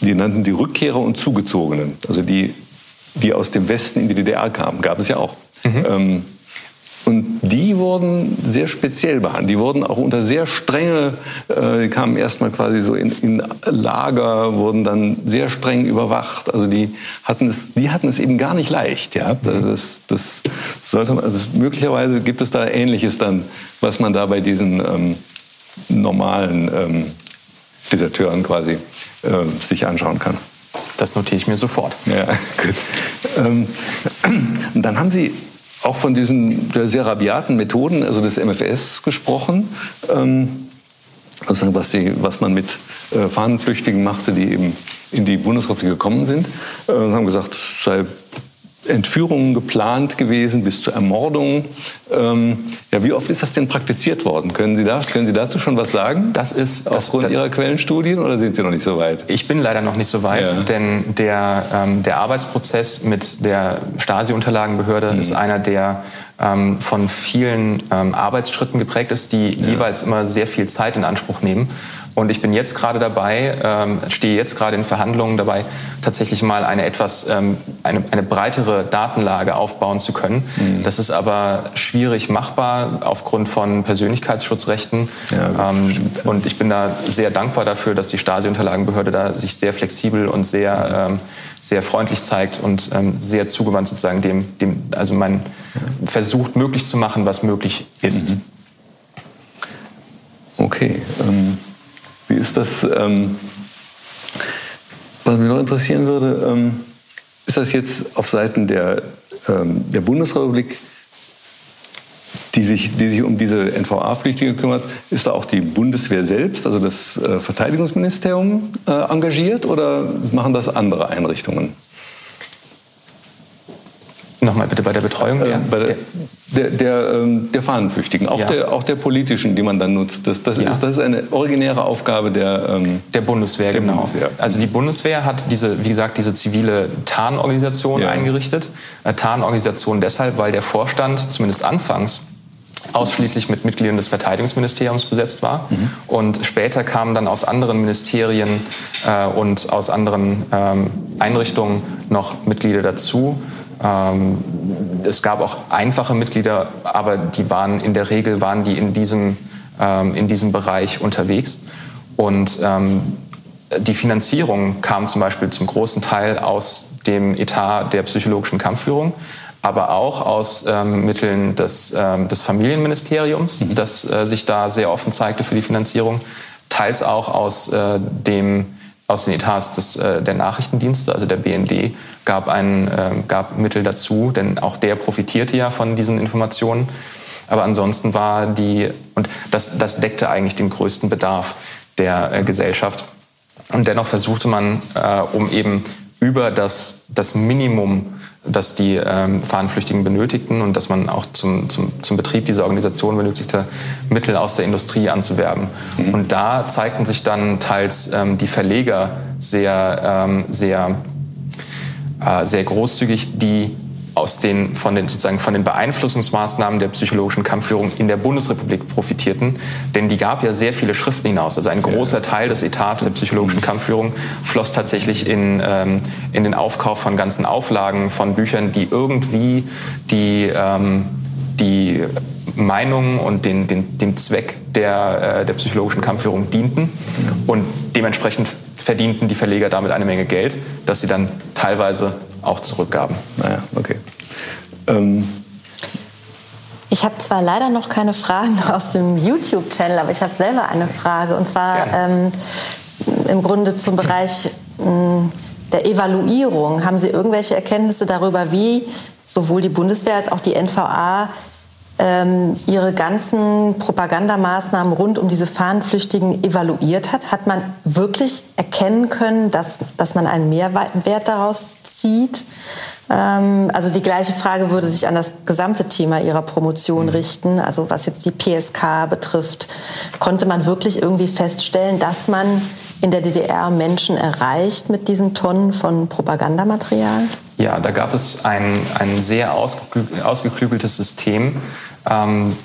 die nannten die Rückkehrer und Zugezogenen, also die die aus dem Westen in die DDR kamen, gab es ja auch. Mhm. Ähm, und die wurden sehr speziell behandelt. Die wurden auch unter sehr strenge, äh, die kamen erstmal quasi so in, in, Lager, wurden dann sehr streng überwacht. Also die hatten es, die hatten es eben gar nicht leicht. Ja? Mhm. Das, das sollte man, also möglicherweise gibt es da Ähnliches dann, was man da bei diesen ähm, normalen ähm, Deserteuren quasi äh, sich anschauen kann. Das notiere ich mir sofort. Ja, [laughs] gut. Ähm, [clears throat] dann haben Sie auch von diesen sehr rabiaten Methoden, also des MFS, gesprochen. Ähm, was, sie, was man mit äh, Fahnenflüchtigen machte, die eben in die Bundesrepublik gekommen sind. Äh, und haben gesagt, es sei Entführungen geplant gewesen bis zur Ermordung. Ähm, ja, wie oft ist das denn praktiziert worden? Können Sie, da, können Sie dazu schon was sagen? Das ist aufgrund das, Ihrer Quellenstudien oder sind Sie noch nicht so weit? Ich bin leider noch nicht so weit, ja. denn der, ähm, der Arbeitsprozess mit der Stasi-Unterlagenbehörde mhm. ist einer, der ähm, von vielen ähm, Arbeitsschritten geprägt ist, die ja. jeweils immer sehr viel Zeit in Anspruch nehmen. Und ich bin jetzt gerade dabei, ähm, stehe jetzt gerade in Verhandlungen dabei, tatsächlich mal eine etwas ähm, eine, eine breitere Datenlage aufbauen zu können. Mhm. Das ist aber schwierig machbar aufgrund von Persönlichkeitsschutzrechten. Ja, ähm, und ich bin da sehr dankbar dafür, dass die Stasi-Unterlagenbehörde da sich sehr flexibel und sehr, ähm, sehr freundlich zeigt und ähm, sehr zugewandt sozusagen dem, dem also man ja. versucht möglich zu machen, was möglich ist. Mhm. Okay. Ähm wie ist das? Ähm, was mich noch interessieren würde, ähm, ist das jetzt auf Seiten der, ähm, der Bundesrepublik, die sich, die sich um diese NVA-Flüchtlinge kümmert, ist da auch die Bundeswehr selbst, also das äh, Verteidigungsministerium, äh, engagiert oder machen das andere Einrichtungen? Nochmal bitte bei der Betreuung der, äh, bei der, der, der, ähm, der Fahnenflüchtigen, auch, ja. der, auch der politischen, die man dann nutzt. Das, das, ja. ist, das ist eine originäre Aufgabe der, ähm, der Bundeswehr. Der genau. Bundeswehr. Also die Bundeswehr hat diese, wie gesagt, diese zivile Tarnorganisation ja. eingerichtet. Äh, Tarnorganisation deshalb, weil der Vorstand zumindest anfangs ausschließlich mit Mitgliedern des Verteidigungsministeriums besetzt war. Mhm. Und später kamen dann aus anderen Ministerien äh, und aus anderen ähm, Einrichtungen noch Mitglieder dazu. Ähm, es gab auch einfache Mitglieder, aber die waren in der Regel waren die in diesem, ähm, in diesem Bereich unterwegs. Und ähm, die Finanzierung kam zum Beispiel zum großen Teil aus dem Etat der psychologischen Kampfführung. aber auch aus ähm, Mitteln des, ähm, des Familienministeriums, mhm. das äh, sich da sehr offen zeigte für die Finanzierung, teils auch aus äh, dem aus den Etats des, der Nachrichtendienste, also der BND, gab, ein, äh, gab Mittel dazu, denn auch der profitierte ja von diesen Informationen. Aber ansonsten war die, und das, das deckte eigentlich den größten Bedarf der äh, Gesellschaft. Und dennoch versuchte man, äh, um eben über das, das Minimum das die ähm, Fahnenflüchtigen benötigten und dass man auch zum, zum, zum Betrieb dieser Organisation benötigte, Mittel aus der Industrie anzuwerben. Mhm. Und da zeigten sich dann teils ähm, die Verleger sehr, ähm, sehr, äh, sehr großzügig, die aus den, von den, sozusagen von den Beeinflussungsmaßnahmen der psychologischen Kampfführung in der Bundesrepublik profitierten. Denn die gab ja sehr viele Schriften hinaus. Also ein großer Teil des Etats der psychologischen Kampfführung floss tatsächlich in, ähm, in den Aufkauf von ganzen Auflagen von Büchern, die irgendwie die, ähm, die Meinung und den, den, dem Zweck der, äh, der psychologischen Kampfführung dienten. Und dementsprechend verdienten die Verleger damit eine Menge Geld, das sie dann teilweise auch zurückgaben. Naja, okay. Ähm. Ich habe zwar leider noch keine Fragen [laughs] aus dem YouTube-Channel, aber ich habe selber eine Frage. Und zwar ähm, im Grunde zum Bereich ähm, der Evaluierung. Haben Sie irgendwelche Erkenntnisse darüber, wie sowohl die Bundeswehr als auch die NVA ihre ganzen Propagandamaßnahmen rund um diese Fahnenflüchtigen evaluiert hat? Hat man wirklich erkennen können, dass, dass man einen Mehrwert daraus zieht? Ähm, also die gleiche Frage würde sich an das gesamte Thema Ihrer Promotion mhm. richten. Also was jetzt die PSK betrifft, konnte man wirklich irgendwie feststellen, dass man in der DDR Menschen erreicht mit diesen Tonnen von Propagandamaterial? Ja, da gab es ein, ein sehr ausgeklügeltes System, ähm,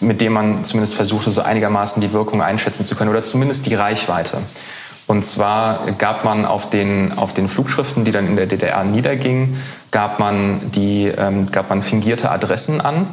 mit dem man zumindest versuchte, so einigermaßen die Wirkung einschätzen zu können oder zumindest die Reichweite. Und zwar gab man auf den, auf den Flugschriften, die dann in der DDR niedergingen, gab man, die, ähm, gab man fingierte Adressen an,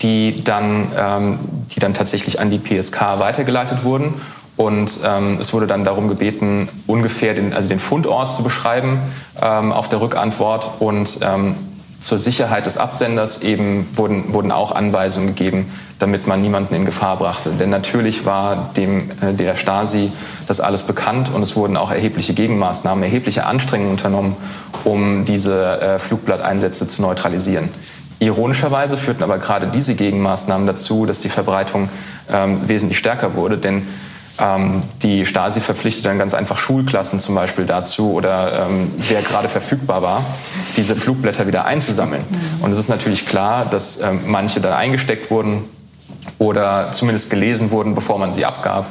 die dann, ähm, die dann tatsächlich an die PSK weitergeleitet wurden. Und ähm, es wurde dann darum gebeten, ungefähr den, also den Fundort zu beschreiben ähm, auf der Rückantwort und ähm, zur Sicherheit des Absenders eben wurden, wurden auch Anweisungen gegeben, damit man niemanden in Gefahr brachte. Denn natürlich war dem, äh, der Stasi das alles bekannt und es wurden auch erhebliche Gegenmaßnahmen, erhebliche Anstrengungen unternommen, um diese äh, Flugblatteinsätze zu neutralisieren. Ironischerweise führten aber gerade diese Gegenmaßnahmen dazu, dass die Verbreitung ähm, wesentlich stärker wurde, denn die Stasi verpflichtet dann ganz einfach Schulklassen zum Beispiel dazu oder ähm, wer gerade verfügbar war, diese Flugblätter wieder einzusammeln. Und es ist natürlich klar, dass ähm, manche dann eingesteckt wurden oder zumindest gelesen wurden, bevor man sie abgab.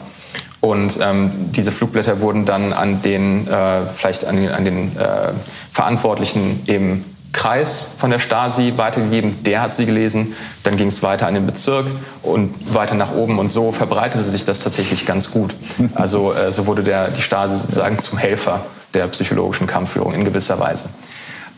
Und ähm, diese Flugblätter wurden dann an den, äh, vielleicht an den, an den äh, Verantwortlichen eben Kreis von der Stasi weitergegeben, der hat sie gelesen, dann ging es weiter an den Bezirk und weiter nach oben und so verbreitete sich das tatsächlich ganz gut. [laughs] Also äh, so wurde der, die Stasi sozusagen zum Helfer der psychologischen Kampfführung in gewisser Weise.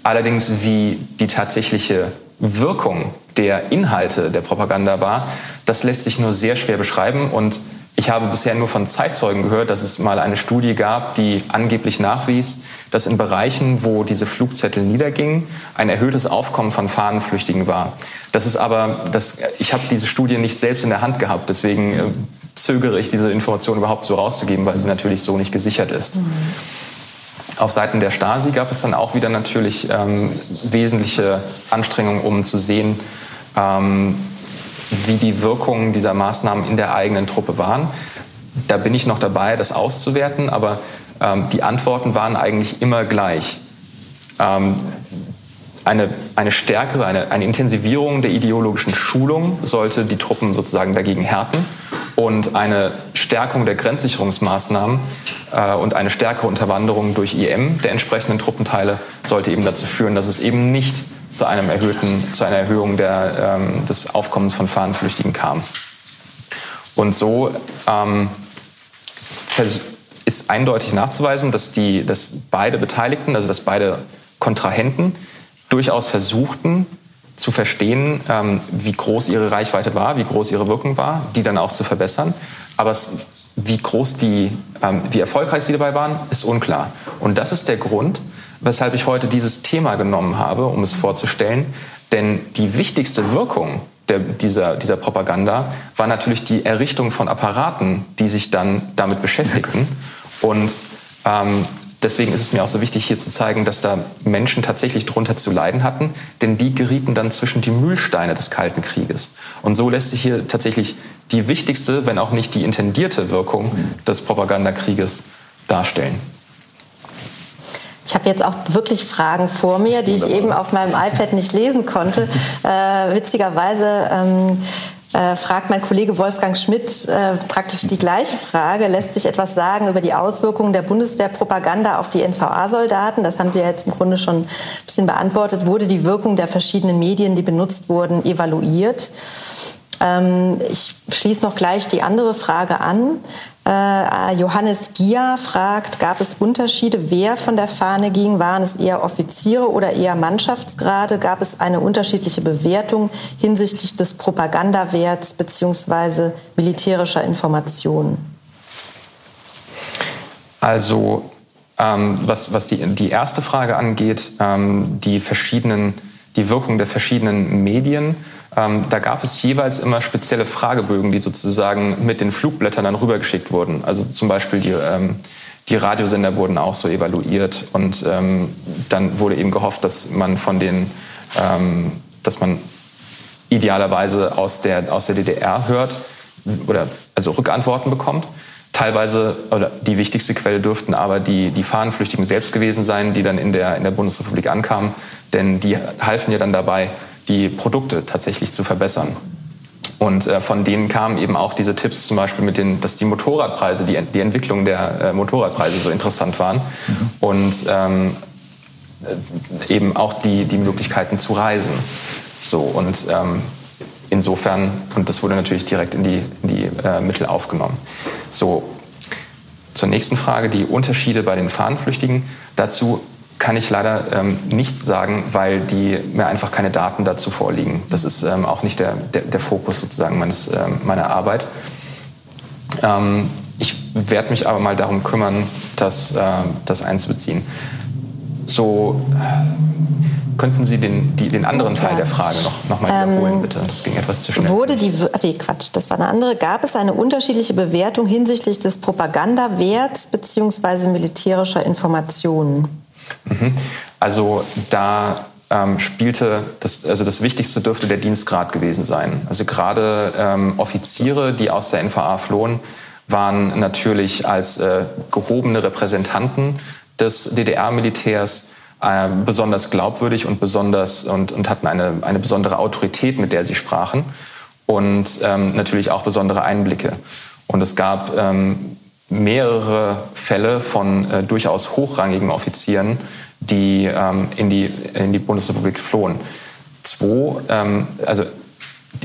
Allerdings, wie die tatsächliche Wirkung der Inhalte der Propaganda war, das lässt sich nur sehr schwer beschreiben und ich habe bisher nur von Zeitzeugen gehört, dass es mal eine Studie gab, die angeblich nachwies, dass in Bereichen, wo diese Flugzettel niedergingen, ein erhöhtes Aufkommen von Fahnenflüchtigen war. Das ist aber, das, ich habe diese Studie nicht selbst in der Hand gehabt, deswegen äh, zögere ich, diese Information überhaupt so rauszugeben, weil sie natürlich so nicht gesichert ist. Mhm. Auf Seiten der Stasi gab es dann auch wieder natürlich ähm, wesentliche Anstrengungen, um zu sehen, ähm, wie die Wirkungen dieser Maßnahmen in der eigenen Truppe waren. Da bin ich noch dabei, das auszuwerten, aber ähm, die Antworten waren eigentlich immer gleich. Ähm, eine, eine stärkere, eine, eine Intensivierung der ideologischen Schulung sollte die Truppen sozusagen dagegen härten und eine Stärkung der Grenzsicherungsmaßnahmen äh, und eine stärkere Unterwanderung durch IM der entsprechenden Truppenteile sollte eben dazu führen, dass es eben nicht zu, einem erhöhten, zu einer Erhöhung der, ähm, des Aufkommens von Fahnenflüchtigen kam. Und so ähm, ist eindeutig nachzuweisen, dass, die, dass beide Beteiligten, also dass beide Kontrahenten, durchaus versuchten zu verstehen, ähm, wie groß ihre Reichweite war, wie groß ihre Wirkung war, die dann auch zu verbessern. Aber es, wie groß die, ähm, wie erfolgreich sie dabei waren, ist unklar. Und das ist der Grund, weshalb ich heute dieses Thema genommen habe, um es vorzustellen. Denn die wichtigste Wirkung der, dieser, dieser Propaganda war natürlich die Errichtung von Apparaten, die sich dann damit beschäftigten. [laughs] Und ähm, deswegen ist es mir auch so wichtig, hier zu zeigen, dass da Menschen tatsächlich drunter zu leiden hatten, denn die gerieten dann zwischen die Mühlsteine des Kalten Krieges. Und so lässt sich hier tatsächlich die wichtigste, wenn auch nicht die intendierte Wirkung des Propagandakrieges darstellen. Ich habe jetzt auch wirklich Fragen vor mir, die ich eben auf meinem iPad nicht lesen konnte. [laughs] Äh, witzigerweise ähm, äh, fragt mein Kollege Wolfgang Schmidt äh, praktisch die gleiche Frage. Lässt sich etwas sagen über die Auswirkungen der Bundeswehrpropaganda auf die NVA-Soldaten? Das haben Sie ja jetzt im Grunde schon ein bisschen beantwortet. Wurde die Wirkung der verschiedenen Medien, die benutzt wurden, evaluiert? Ähm, ich schließe noch gleich die andere Frage an. Äh, Johannes Gier fragt, gab es Unterschiede, wer von der Fahne ging? Waren es eher Offiziere oder eher Mannschaftsgrade? Gab es eine unterschiedliche Bewertung hinsichtlich des Propagandawerts bzw. militärischer Informationen? Also ähm, was, was die, die erste Frage angeht, ähm, die verschiedenen, die Wirkung der verschiedenen Medien, ähm, da gab es jeweils immer spezielle Fragebögen, die sozusagen mit den Flugblättern dann rübergeschickt wurden. Also zum Beispiel die, ähm, die Radiosender wurden auch so evaluiert und ähm, dann wurde eben gehofft, dass man von den, ähm, dass man idealerweise aus der, aus der DDR hört oder also Rückantworten bekommt. Teilweise, oder die wichtigste Quelle dürften aber die, die Fahnenflüchtigen selbst gewesen sein, die dann in der, in der Bundesrepublik ankamen. Denn die halfen ja dann dabei, die Produkte tatsächlich zu verbessern. Und äh, von denen kamen eben auch diese Tipps, zum Beispiel mit den, dass die Motorradpreise, die, die Entwicklung der äh, Motorradpreise so interessant waren mhm. und ähm, äh, eben auch die, die Möglichkeiten zu reisen. So und ähm, insofern und das wurde natürlich direkt in die, in die äh, Mittel aufgenommen. So zur nächsten Frage, die Unterschiede bei den Fahnenflüchtigen. Dazu kann ich leider ähm, nichts sagen, weil die, mir einfach keine Daten dazu vorliegen. Das ist ähm, auch nicht der, der, der, Fokus sozusagen meines, ähm, meiner Arbeit. Ähm, ich werde mich aber mal darum kümmern, das, äh, das einzubeziehen. So könnten Sie den, die, den anderen Teil der Frage noch, noch mal wiederholen, ähm, bitte? Das ging etwas zu schnell. Wurde die, nee, Quatsch, das war eine andere. Gab es eine unterschiedliche Bewertung hinsichtlich des Propagandawerts bzw. militärischer Informationen? Mhm. Also da ähm, spielte, das, also das Wichtigste dürfte der Dienstgrad gewesen sein. Also gerade ähm, Offiziere, die aus der NVA flohen, waren natürlich als äh, gehobene Repräsentanten des DDR-Militärs äh, besonders glaubwürdig und besonders und, und hatten eine, eine besondere Autorität, mit der sie sprachen und ähm, natürlich auch besondere Einblicke. Und es gab ähm, mehrere Fälle von äh, durchaus hochrangigen Offizieren, die ähm, in, die, in die Bundesrepublik flohen. Zwei, ähm, also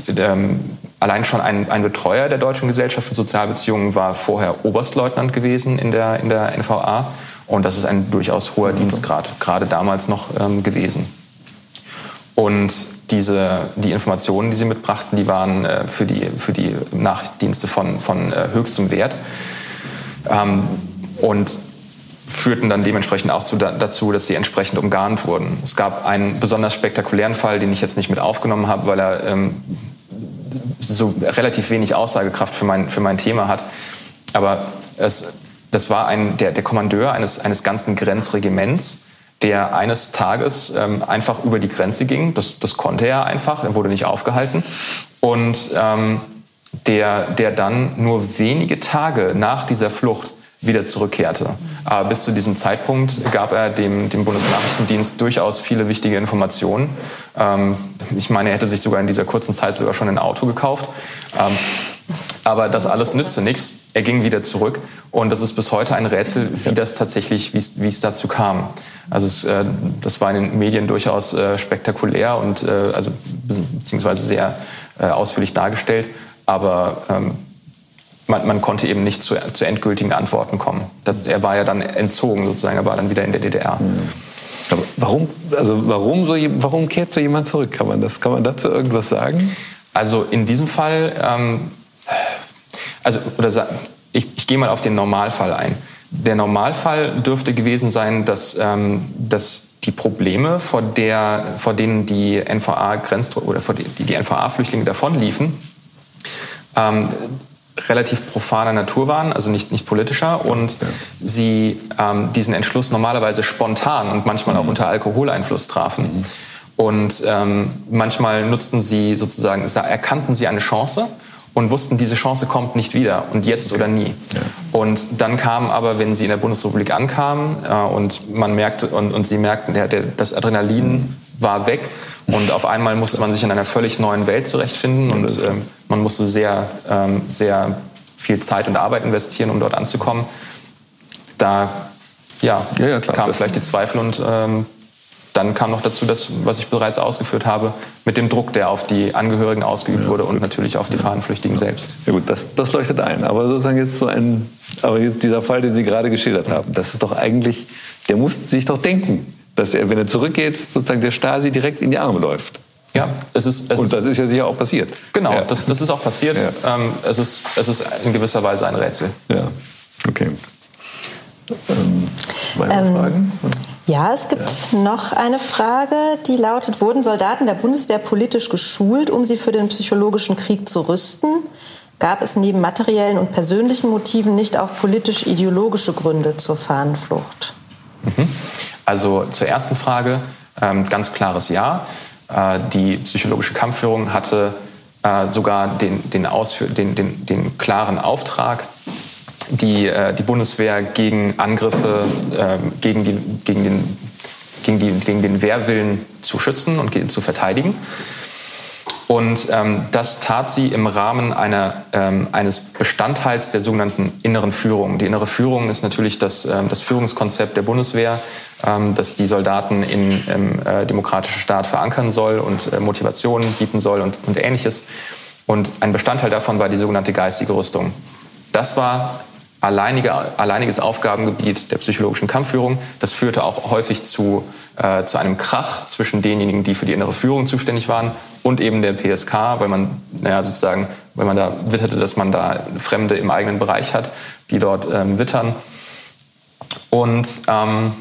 ähm, allein schon ein, ein Betreuer der Deutschen Gesellschaft für Sozialbeziehungen war vorher Oberstleutnant gewesen in der, in der NVA. Und das ist ein durchaus hoher Dienstgrad, gerade damals noch ähm, gewesen. Und diese, die Informationen, die sie mitbrachten, die waren äh, für, die, für die Nachrichtendienste von, von äh, höchstem Wert. Ähm, und führten dann dementsprechend auch zu, dazu, dass sie entsprechend umgarnt wurden. Es gab einen besonders spektakulären Fall, den ich jetzt nicht mit aufgenommen habe, weil er ähm, so relativ wenig Aussagekraft für mein, für mein Thema hat. Aber es, das war ein, der, der Kommandeur eines, eines ganzen Grenzregiments, der eines Tages ähm, einfach über die Grenze ging. Das, das konnte er einfach, er wurde nicht aufgehalten. Und ähm, der, der dann nur wenige Tage nach dieser Flucht wieder zurückkehrte. Aber bis zu diesem Zeitpunkt gab er dem, dem Bundesnachrichtendienst durchaus viele wichtige Informationen. Ähm, ich meine, er hätte sich sogar in dieser kurzen Zeit sogar schon ein Auto gekauft. Ähm, aber das alles nützte nichts. Er ging wieder zurück. Und das ist bis heute ein Rätsel, wie das tatsächlich, wie es dazu kam. Also es, äh, das war in den Medien durchaus äh, spektakulär und äh, also beziehungsweise sehr äh, ausführlich dargestellt. Aber ähm, man, man, konnte eben nicht zu, zu endgültigen Antworten kommen. Das, er war ja dann entzogen sozusagen, er war dann wieder in der DDR. Mhm. Aber warum, also warum, so, warum kehrt so jemand zurück? Kann man, das, kann man dazu irgendwas sagen? Also in diesem Fall, ähm, also oder ich, ich gehe mal auf den Normalfall ein. Der Normalfall dürfte gewesen sein, dass, ähm, dass die Probleme, vor, der, vor denen die NVA oder vor die, die NVA-Flüchtlinge davonliefen, ähm, relativ profaner Natur waren, also nicht, nicht politischer, und ja. sie ähm, diesen Entschluss normalerweise spontan und manchmal auch mhm. unter Alkoholeinfluss trafen. Mhm. Und ähm, manchmal nutzten sie sozusagen, erkannten sie eine Chance und wussten, diese Chance kommt nicht wieder und jetzt oder nie. Ja. Und dann kam aber, wenn sie in der Bundesrepublik ankamen äh, und man merkte und, und sie merkten, der, der, das Adrenalin mhm. War weg und auf einmal musste man sich in einer völlig neuen Welt zurechtfinden und ähm, man musste sehr, ähm, sehr viel Zeit und Arbeit investieren, um dort anzukommen. Da ja, ja, ja kamen vielleicht die Zweifel und ähm, dann kam noch dazu das, was ich bereits ausgeführt habe, mit dem Druck, der auf die Angehörigen ausgeübt ja, wurde und natürlich auf die Fahnenflüchtigen ja. selbst. Ja gut, das, das leuchtet ein. Aber sozusagen jetzt so ein, aber jetzt dieser Fall, den Sie gerade geschildert haben, das ist doch eigentlich, der muss sich doch denken, dass er, wenn er zurückgeht, sozusagen der Stasi direkt in die Arme läuft. Ja, es ist. Es und das ist ja sicher auch passiert. Genau, ja. das, das ist auch passiert. Ja. Ähm, es, ist, es ist in gewisser Weise ein Rätsel. Ja, okay. Ähm, meine ähm, Fragen? Ja, es gibt ja. noch eine Frage, die lautet, wurden Soldaten der Bundeswehr politisch geschult, um sie für den psychologischen Krieg zu rüsten? Gab es neben materiellen und persönlichen Motiven nicht auch politisch-ideologische Gründe zur Fahnenflucht? Mhm. Also zur ersten Frage, ähm, ganz klares Ja. Äh, die psychologische Kampfführung hatte äh, sogar den, den, den, den, den klaren Auftrag, die, äh, die Bundeswehr gegen Angriffe, äh, gegen, die, gegen, den, gegen, die, gegen den Wehrwillen zu schützen und zu verteidigen. Und ähm, das tat sie im Rahmen einer, ähm, eines Bestandteils der sogenannten inneren Führung. Die innere Führung ist natürlich das, ähm, das Führungskonzept der Bundeswehr, ähm, das die Soldaten in, im äh, demokratischen Staat verankern soll und äh, Motivationen bieten soll und, und ähnliches. Und ein Bestandteil davon war die sogenannte geistige Rüstung. Das war alleinige, alleiniges Aufgabengebiet der psychologischen Kampfführung. Das führte auch häufig zu, äh, zu einem Krach zwischen denjenigen, die für die innere Führung zuständig waren und eben der PSK, weil man naja, sozusagen, weil man da witterte, dass man da Fremde im eigenen Bereich hat, die dort ähm, wittern. Und ähm,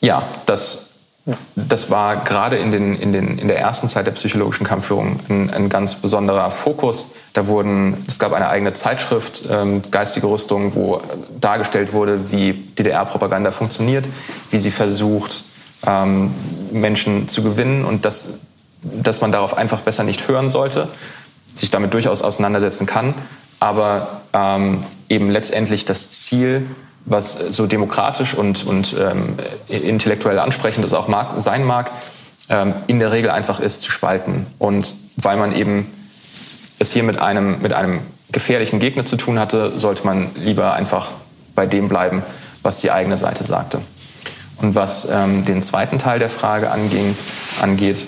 ja, das das war gerade in, den, in, den, in der ersten Zeit der psychologischen Kampfführung ein, ein ganz besonderer Fokus. Da wurden, es gab eine eigene Zeitschrift, ähm, Geistige Rüstung, wo dargestellt wurde, wie DDR-Propaganda funktioniert, wie sie versucht, ähm, Menschen zu gewinnen und dass, dass man darauf einfach besser nicht hören sollte, sich damit durchaus auseinandersetzen kann, aber ähm, eben letztendlich das Ziel, was so demokratisch und, und ähm, intellektuell ansprechend es auch mag, sein mag, ähm, in der Regel einfach ist zu spalten. Und weil man eben es hier mit einem, mit einem gefährlichen Gegner zu tun hatte, sollte man lieber einfach bei dem bleiben, was die eigene Seite sagte. Und was ähm, den zweiten Teil der Frage anging, angeht,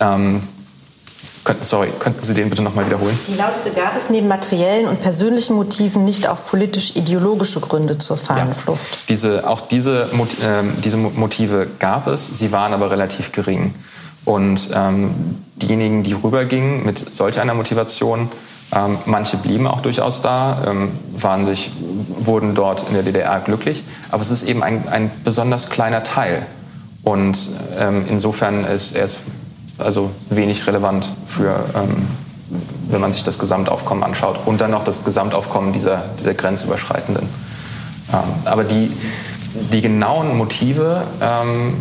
ähm, sorry, könnten Sie den bitte nochmal wiederholen? Die lautete, gab es neben materiellen und persönlichen Motiven nicht auch politisch-ideologische Gründe zur Fahnenflucht? Ja. Diese, auch diese, äh, diese Motive gab es, sie waren aber relativ gering. Und ähm, diejenigen, die rübergingen mit solch einer Motivation, ähm, manche blieben auch durchaus da, ähm, waren sich, wurden dort in der DDR glücklich, aber es ist eben ein, ein besonders kleiner Teil. Und ähm, insofern ist er ist also wenig relevant für, ähm, wenn man sich das Gesamtaufkommen anschaut und dann noch das Gesamtaufkommen dieser, dieser grenzüberschreitenden. Ähm, aber die, die genauen Motive, ähm,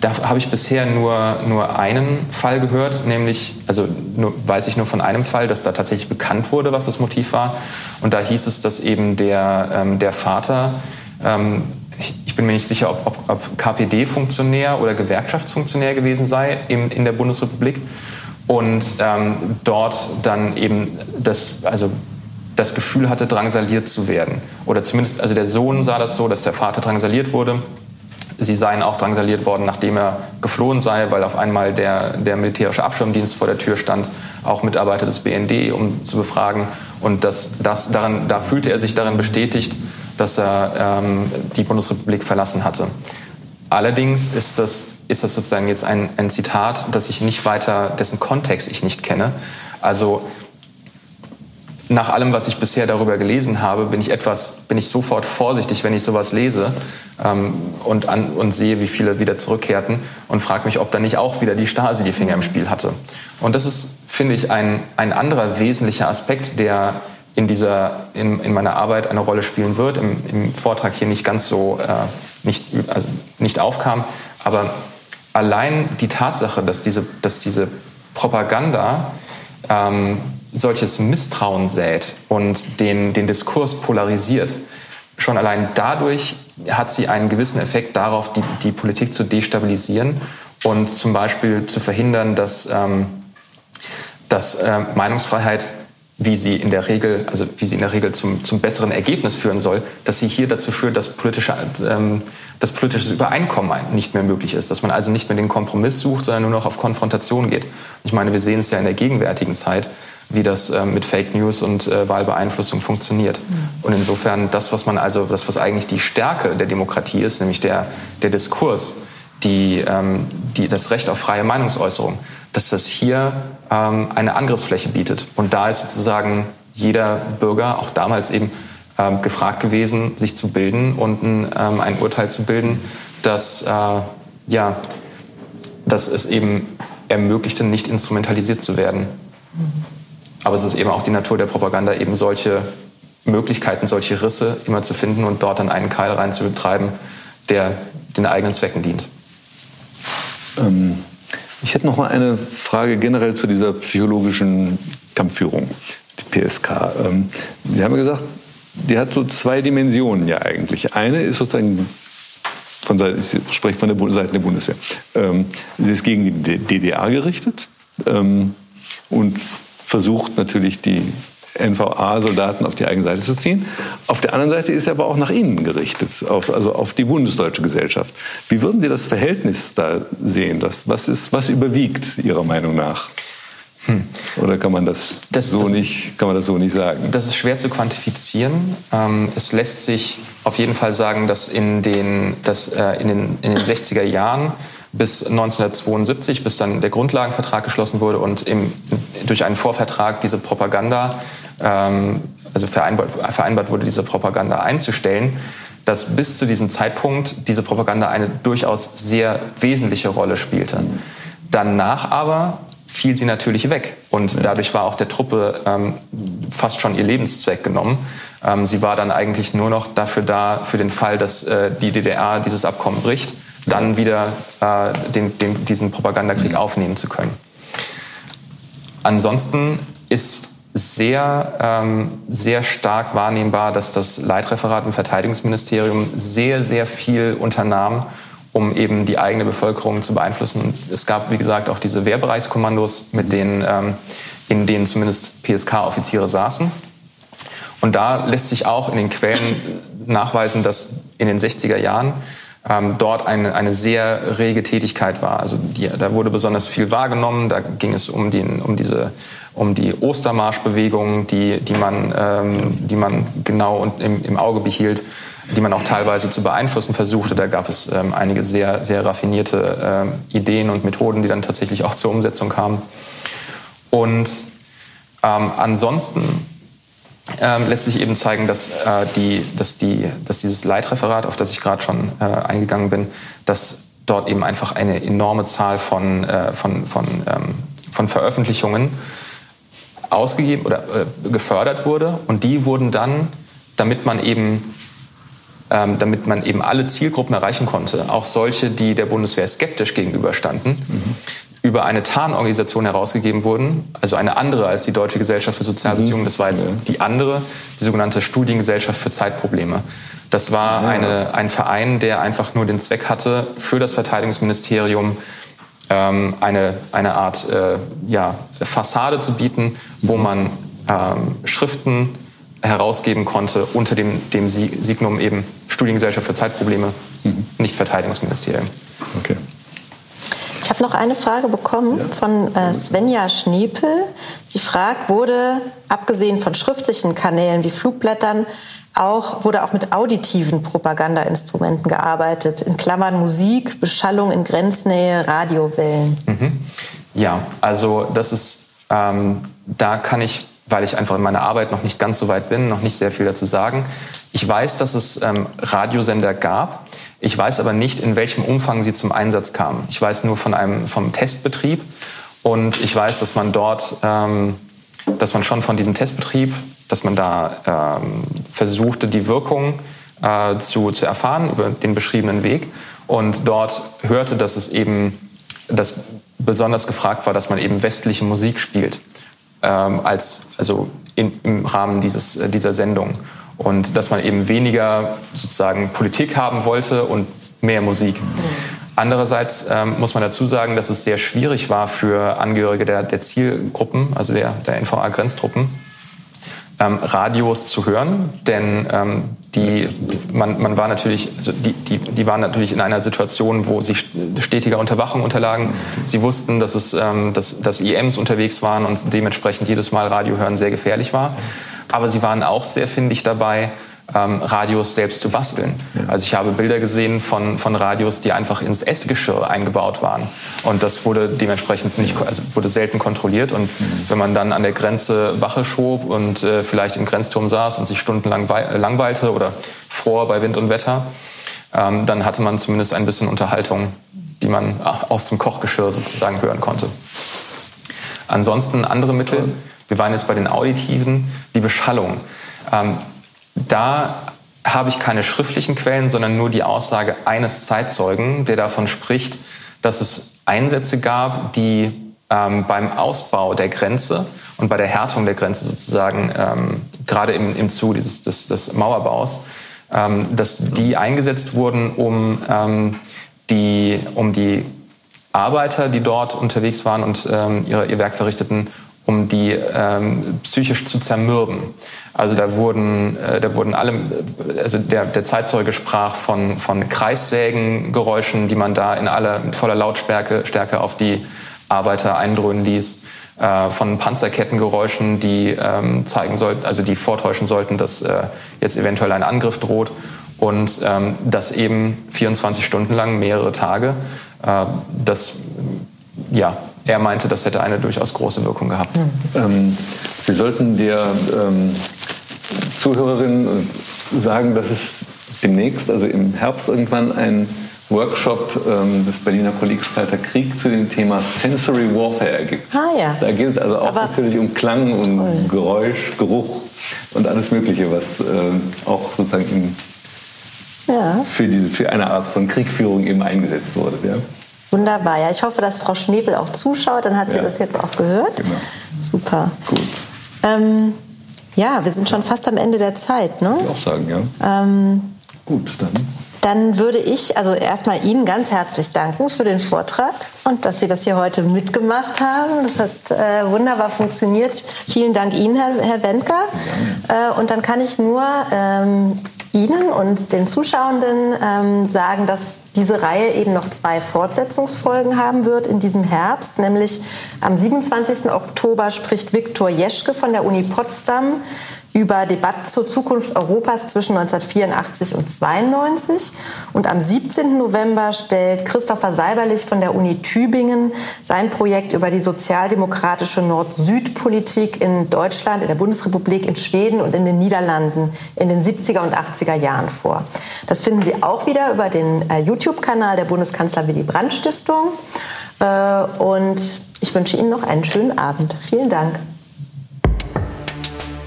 da habe ich bisher nur, nur einen Fall gehört, nämlich, also nur, weiß ich nur von einem Fall, dass da tatsächlich bekannt wurde, was das Motiv war. Und da hieß es, dass eben der, ähm, der Vater ähm, ich bin mir nicht sicher, ob, ob, ob KPD-Funktionär oder Gewerkschaftsfunktionär gewesen sei in, in der Bundesrepublik und ähm, dort dann eben das, also das Gefühl hatte, drangsaliert zu werden. Oder zumindest, also der Sohn sah das so, dass der Vater drangsaliert wurde. Sie seien auch drangsaliert worden, nachdem er geflohen sei, weil auf einmal der, der militärische Abschirmdienst vor der Tür stand, auch Mitarbeiter des BND, um zu befragen. Und das, das daran, da fühlte er sich darin bestätigt, dass er ähm, die Bundesrepublik verlassen hatte. Allerdings ist das, ist das sozusagen jetzt ein, ein Zitat, das ich nicht weiter, dessen Kontext ich nicht kenne. Also nach allem, was ich bisher darüber gelesen habe, bin ich etwas, bin ich sofort vorsichtig, wenn ich sowas lese ähm, und, an, und sehe, wie viele wieder zurückkehrten und frage mich, ob da nicht auch wieder die Stasi die Finger im Spiel hatte. Und das ist, finde ich, ein, ein anderer wesentlicher Aspekt, der in, dieser, in, in meiner Arbeit eine Rolle spielen wird, im, im Vortrag hier nicht ganz so äh, nicht, also nicht aufkam. Aber allein die Tatsache, dass diese, dass diese Propaganda ähm, solches Misstrauen sät und den, den Diskurs polarisiert, schon allein dadurch hat sie einen gewissen Effekt darauf, die, die Politik zu destabilisieren und zum Beispiel zu verhindern, dass, ähm, dass äh, Meinungsfreiheit wie sie in der Regel, also wie sie in der Regel zum, zum besseren Ergebnis führen soll, dass sie hier dazu führt, dass politische, ähm, das politische Übereinkommen nicht mehr möglich ist, dass man also nicht mehr den Kompromiss sucht, sondern nur noch auf Konfrontation geht. Ich meine, wir sehen es ja in der gegenwärtigen Zeit, wie das äh, mit Fake News und äh, Wahlbeeinflussung funktioniert. Mhm. Und insofern das, was man also, das, was eigentlich die Stärke der Demokratie ist, nämlich der, der Diskurs, die, ähm, die, das Recht auf freie Meinungsäußerung, dass das hier ähm, eine Angriffsfläche bietet. Und da ist sozusagen jeder Bürger, auch damals eben, ähm, gefragt gewesen, sich zu bilden und ein, ähm, ein Urteil zu bilden, das, äh, ja, dass es eben ermöglichte, nicht instrumentalisiert zu werden. Aber es ist eben auch die Natur der Propaganda, eben solche Möglichkeiten, solche Risse immer zu finden und dort dann einen Keil rein zu betreiben, der den eigenen Zwecken dient. Ähm, ich hätte noch mal eine Frage generell zu dieser psychologischen Kampfführung, die PSK. Ähm, Sie haben ja gesagt, die hat so zwei Dimensionen ja eigentlich. Eine ist sozusagen von Seite, ich spreche von der Seite der Bundeswehr. Ähm, sie ist gegen die DDR gerichtet ähm, und versucht natürlich die NVA-Soldaten auf die eigene Seite zu ziehen. Auf der anderen Seite ist er aber auch nach innen gerichtet, auf, also auf die bundesdeutsche Gesellschaft. Wie würden Sie das Verhältnis da sehen? Das, was, ist, was überwiegt Ihrer Meinung nach? Hm. Oder kann man das, das, so das, nicht, kann man das so nicht sagen? Das ist schwer zu quantifizieren. Ähm, es lässt sich auf jeden Fall sagen, dass in den, dass, äh, in den, in den 60er Jahren bis 1972, bis dann der Grundlagenvertrag geschlossen wurde und im, durch einen Vorvertrag diese Propaganda, also vereinbart, vereinbart wurde, diese Propaganda einzustellen, dass bis zu diesem Zeitpunkt diese Propaganda eine durchaus sehr wesentliche Rolle spielte. Danach aber fiel sie natürlich weg und dadurch war auch der Truppe ähm, fast schon ihr Lebenszweck genommen. Ähm, sie war dann eigentlich nur noch dafür da, für den Fall, dass äh, die DDR dieses Abkommen bricht, dann wieder äh, den, den, diesen Propagandakrieg aufnehmen zu können. Ansonsten ist sehr, ähm, sehr stark wahrnehmbar, dass das Leitreferat im Verteidigungsministerium sehr, sehr viel unternahm, um eben die eigene Bevölkerung zu beeinflussen. Es gab, wie gesagt, auch diese Wehrbereichskommandos, mit denen, ähm, in denen zumindest PSK-Offiziere saßen. Und da lässt sich auch in den Quellen nachweisen, dass in den 60er Jahren ähm, dort eine, eine sehr rege Tätigkeit war. Also die, da wurde besonders viel wahrgenommen. Da ging es um, den, um diese um die Ostermarschbewegung, die, die, man, ähm, die man genau im, im Auge behielt, die man auch teilweise zu beeinflussen versuchte. Da gab es ähm, einige sehr, sehr raffinierte äh, Ideen und Methoden, die dann tatsächlich auch zur Umsetzung kamen. Und ähm, ansonsten ähm, lässt sich eben zeigen, dass, äh, die, dass, die, dass dieses Leitreferat, auf das ich gerade schon äh, eingegangen bin, dass dort eben einfach eine enorme Zahl von, äh, von, von, ähm, von Veröffentlichungen ausgegeben oder äh, gefördert wurde. Und die wurden dann, damit man eben ähm, damit man eben alle Zielgruppen erreichen konnte, auch solche, die der Bundeswehr skeptisch gegenüberstanden, mhm über eine Tarnorganisation herausgegeben wurden, also eine andere als die Deutsche Gesellschaft für Sozialbeziehungen. Mhm. Das war jetzt ja. die andere, die sogenannte Studiengesellschaft für Zeitprobleme. Das war ja. eine, ein Verein, der einfach nur den Zweck hatte, für das Verteidigungsministerium ähm, eine, eine Art äh, ja, Fassade zu bieten, wo man ähm, Schriften herausgeben konnte unter dem, dem Signum eben Studiengesellschaft für Zeitprobleme, mhm. nicht Verteidigungsministerium. Okay. Ich habe noch eine Frage bekommen ja. von äh, Svenja Schnepel. Sie fragt, wurde abgesehen von schriftlichen Kanälen wie Flugblättern auch, wurde auch mit auditiven Propagandainstrumenten gearbeitet, in Klammern Musik, Beschallung in Grenznähe, Radiowellen? Mhm. Ja, also das ist, ähm, da kann ich weil ich einfach in meiner Arbeit noch nicht ganz so weit bin, noch nicht sehr viel dazu sagen. Ich weiß, dass es ähm, Radiosender gab. Ich weiß aber nicht, in welchem Umfang sie zum Einsatz kamen. Ich weiß nur von einem vom Testbetrieb und ich weiß, dass man dort, ähm, dass man schon von diesem Testbetrieb, dass man da ähm, versuchte, die Wirkung äh, zu, zu erfahren über den beschriebenen Weg. Und dort hörte, dass es eben, dass besonders gefragt war, dass man eben westliche Musik spielt ähm, als also in, im Rahmen dieses, äh, dieser Sendung. Und dass man eben weniger sozusagen Politik haben wollte und mehr Musik. Andererseits ähm, muss man dazu sagen, dass es sehr schwierig war für Angehörige der, der Zielgruppen, also der, der NVA-Grenztruppen, ähm, Radios zu hören, denn ähm, die, man, man war natürlich, also die, die, die waren natürlich in einer Situation, wo sie stetiger Unterwachung unterlagen. Sie wussten, dass, es, ähm, dass, dass IMs unterwegs waren und dementsprechend jedes Mal Radio hören sehr gefährlich war. Aber sie waren auch sehr findig dabei, ähm, Radios selbst zu basteln. Also ich habe Bilder gesehen von, von Radios, die einfach ins Essgeschirr eingebaut waren. Und das wurde dementsprechend nicht, also wurde selten kontrolliert. Und wenn man dann an der Grenze Wache schob und äh, vielleicht im Grenzturm saß und sich stundenlang langweilte oder fror bei Wind und Wetter, ähm, dann hatte man zumindest ein bisschen Unterhaltung, die man aus dem Kochgeschirr sozusagen hören konnte. Ansonsten andere Mittel. Wir waren jetzt bei den Auditiven, die Beschallung. Ähm, da habe ich keine schriftlichen Quellen, sondern nur die Aussage eines Zeitzeugen, der davon spricht, dass es Einsätze gab, die ähm, beim Ausbau der Grenze und bei der Härtung der Grenze sozusagen, ähm, gerade im, im Zuge dieses, des, des Mauerbaus, ähm, dass die eingesetzt wurden, um, ähm, die, um die Arbeiter, die dort unterwegs waren und ähm, ihr, ihr Werk verrichteten, um die ähm, psychisch zu zermürben. Also da wurden, äh, da wurden alle, also der, der Zeitzeuge sprach von, von Kreissägengeräuschen, die man da in aller, mit voller Lautstärke Stärke auf die Arbeiter eindröhnen ließ, äh, von Panzerkettengeräuschen, die ähm, zeigen sollten, also die vortäuschen sollten, dass äh, jetzt eventuell ein Angriff droht und ähm, das eben 24 Stunden lang, mehrere Tage. Äh, das ja, er meinte, das hätte eine durchaus große Wirkung gehabt. Ähm, Sie sollten der ähm, Zuhörerin sagen, dass es demnächst, also im Herbst irgendwann, ein Workshop ähm, des Berliner Kollegs Kalter Krieg zu dem Thema Sensory Warfare gibt. Ah, ja. Da geht es also auch Aber natürlich um Klang und toll. Geräusch, Geruch und alles Mögliche, was äh, auch sozusagen im, ja. für, diese, für eine Art von Kriegführung eben eingesetzt wurde. Ja? Wunderbar. Ja, ich hoffe, dass Frau Schnebel auch zuschaut. Dann hat sie ja. das jetzt auch gehört. Genau. Super. Gut. Ähm, ja, wir sind schon fast am Ende der Zeit. Ne? Ich auch sagen, ja. Ähm, Gut, dann. Dann würde ich also erstmal Ihnen ganz herzlich danken für den Vortrag und dass Sie das hier heute mitgemacht haben. Das hat äh, wunderbar funktioniert. Vielen Dank Ihnen, Herr, Herr Wendker. Äh, und dann kann ich nur ähm, Ihnen und den Zuschauenden ähm, sagen, dass diese Reihe eben noch zwei Fortsetzungsfolgen haben wird in diesem Herbst, nämlich am 27. Oktober spricht Viktor Jeschke von der Uni Potsdam über Debatten zur Zukunft Europas zwischen 1984 und 92. Und am 17. November stellt Christopher Seiberlich von der Uni Tübingen sein Projekt über die sozialdemokratische Nord-Süd-Politik in Deutschland, in der Bundesrepublik, in Schweden und in den Niederlanden in den 70er und 80er Jahren vor. Das finden Sie auch wieder über den äh, YouTube-Kanal der Bundeskanzler Willy Brandt Stiftung. Äh, und ich wünsche Ihnen noch einen schönen Abend. Vielen Dank.